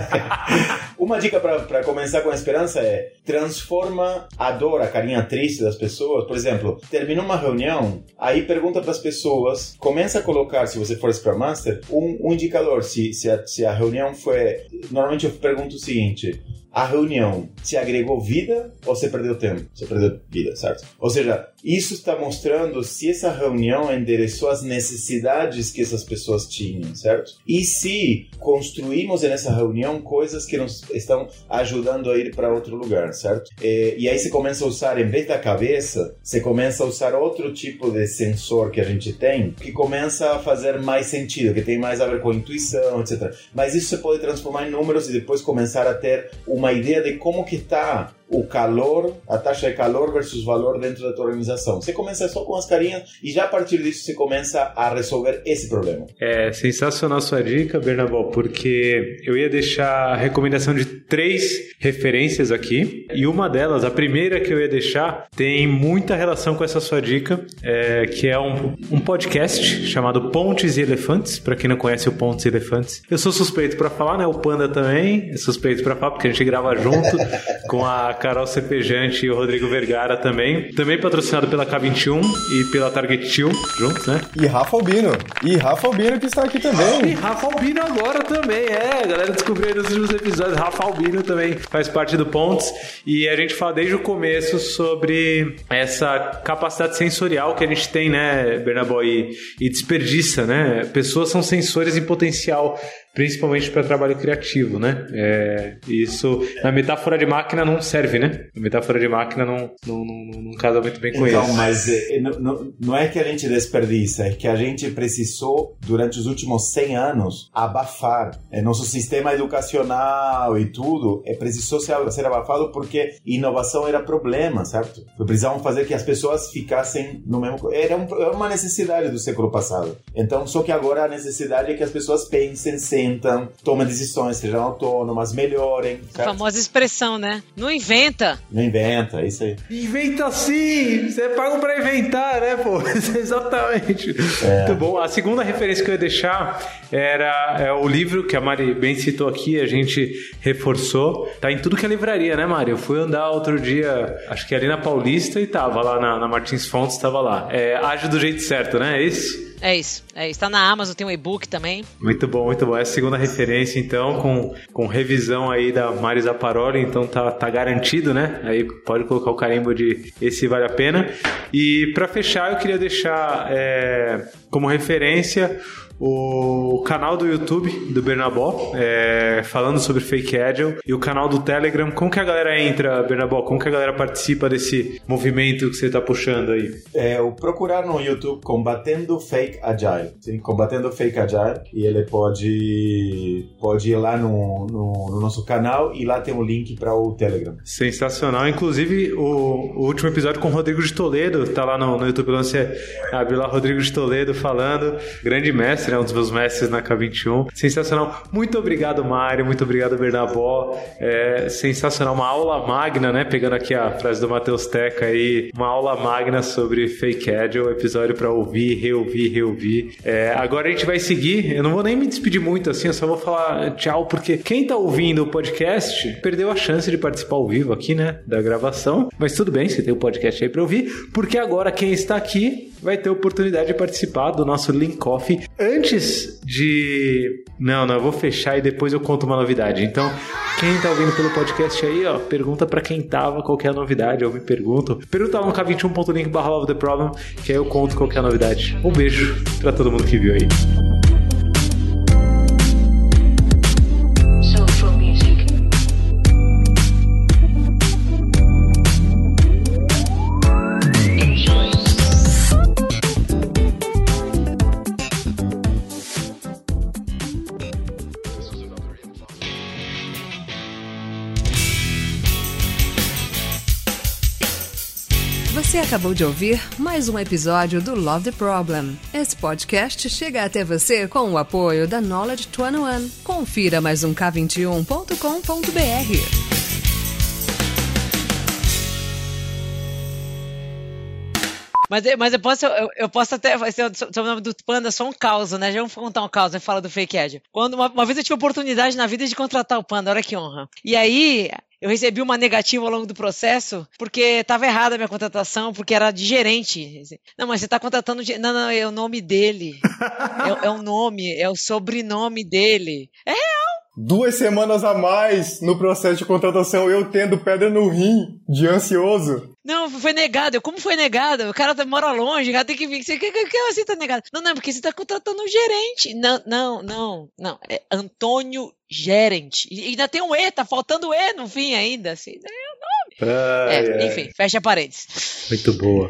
uma dica para começar com a esperança é transforma a dor, a carinha triste das pessoas. Por exemplo, termina uma reunião, aí pergunta para as pessoas pessoas, começa a colocar, se você for Scrum Master, um, um indicador. Se, se a, se a reunião foi. Normalmente eu pergunto o seguinte: a reunião se agregou vida ou você perdeu tempo? Você perdeu vida, certo? Ou seja, isso está mostrando se essa reunião endereçou as necessidades que essas pessoas tinham, certo? E se construímos nessa reunião coisas que nos estão ajudando a ir para outro lugar, certo? E, e aí você começa a usar, em vez da cabeça, você começa a usar outro tipo de sensor que a gente tem, que começa a fazer mais sentido, que tem mais a ver com intuição, etc. Mas isso você pode transformar em números e depois começar a ter uma uma ideia de como que está o calor, a taxa de calor versus valor dentro da tua organização. Você começa só com as carinhas e já a partir disso você começa a resolver esse problema. É sensacional a sua dica, Bernabó, porque eu ia deixar a recomendação de três referências aqui e uma delas, a primeira que eu ia deixar, tem muita relação com essa sua dica, é, que é um, um podcast chamado Pontes e Elefantes. Para quem não conhece o Pontes e Elefantes, eu sou suspeito para falar, né? O Panda também é suspeito para falar porque a gente grava junto com a Carol Cepejante e o Rodrigo Vergara também. Também patrocinado pela K21 e pela Target 2, juntos, né? E Rafa Albino. E Rafa Albino que está aqui também. E Rafa Albino agora também, é. A galera descobriu aí nos últimos episódios. Rafa Albino também faz parte do Pontes. E a gente fala desde o começo sobre essa capacidade sensorial que a gente tem, né, Bernabó? E, e desperdiça, né? Pessoas são sensores em potencial principalmente para trabalho criativo, né? É, isso na metáfora de máquina não serve, né? A metáfora de máquina não, não, não, não casa muito bem com então, isso. mas é, não, não é que a gente desperdiça, é que a gente precisou, durante os últimos 100 anos, abafar. É, nosso sistema educacional e tudo é, precisou ser, ser abafado porque inovação era problema, certo? Precisavam fazer que as pessoas ficassem no mesmo... Era, um, era uma necessidade do século passado. Então, só que agora a necessidade é que as pessoas pensem sem inventam, tomam decisões, sejam autônomas, melhorem. Certo? A famosa expressão, né? Não inventa. Não inventa, é isso aí. Inventa sim! Você é pago pra inventar, né, pô? Exatamente. É. Muito bom. A segunda referência que eu ia deixar era é o livro que a Mari bem citou aqui, a gente reforçou. Tá em tudo que é livraria, né, Mari? Eu fui andar outro dia, acho que ali na Paulista e tava lá na, na Martins Fontes, tava lá. É, age do jeito certo, né? É isso? É isso, é. Tá na Amazon, tem um e-book também. Muito bom, muito bom. É a segunda referência, então, com, com revisão aí da Marisa Paroli, então tá, tá garantido, né? Aí pode colocar o carimbo de esse vale a pena. E para fechar, eu queria deixar é, como referência o canal do YouTube do Bernabó, é, falando sobre Fake Agile, e o canal do Telegram. Como que a galera entra, Bernabó? Como que a galera participa desse movimento que você está puxando aí? É, o procurar no YouTube Combatendo Fake Agile. Sim, Combatendo Fake Agile. E ele pode, pode ir lá no, no, no nosso canal e lá tem um link para o Telegram. Sensacional. Inclusive, o, o, último episódio com o Rodrigo de Toledo, tá lá no, no YouTube, você abre lá Rodrigo de Toledo falando, grande mestre mestre, né? Um dos meus mestres na K21. Sensacional. Muito obrigado, Mário. Muito obrigado, Bernabó. É sensacional. Uma aula magna, né? Pegando aqui a frase do Matheus Teca aí. Uma aula magna sobre Fake Agile. Episódio para ouvir, reouvir, reouvir. É, agora a gente vai seguir. Eu não vou nem me despedir muito assim, eu só vou falar tchau, porque quem tá ouvindo o podcast perdeu a chance de participar ao vivo aqui, né? Da gravação. Mas tudo bem, você tem o podcast aí pra ouvir, porque agora quem está aqui vai ter a oportunidade de participar do nosso Link Coffee antes de. Não, não, eu vou fechar e depois eu conto uma novidade. Então, quem tá ouvindo pelo podcast aí, ó, pergunta para quem tava qual é novidade, ou me pergunto. Pergunta lá no k21.link barra the Problem, que aí eu conto qual é novidade. Um beijo para todo mundo que viu aí. Acabou de ouvir mais um episódio do Love the Problem. Esse podcast chega até você com o apoio da Knowledge 21. Confira mais um k21.com.br. Mas, mas eu posso, eu, eu posso até. Sobre o nome do Panda, só um caos, né? Já vamos contar um caos, né? Fala do fake ad. Quando uma, uma vez eu tive oportunidade na vida de contratar o Panda, olha que honra. E aí, eu recebi uma negativa ao longo do processo porque estava errada a minha contratação, porque era de gerente. Não, mas você está contratando. De... Não, não, é o nome dele. é, é o nome, é o sobrenome dele. É real. Duas semanas a mais no processo de contratação, eu tendo pedra no rim de ansioso. Não, foi negado. Como foi negado? O cara mora longe, o cara tem que vir. Você, que, que, que assim tá negado? Não, não, porque você tá contratando um gerente. Não, não, não, não. É Antônio Gerente. E ainda tem um E, tá faltando E no fim ainda. Assim, é o nome. Ai, é, ai. enfim, fecha paredes. Muito boa.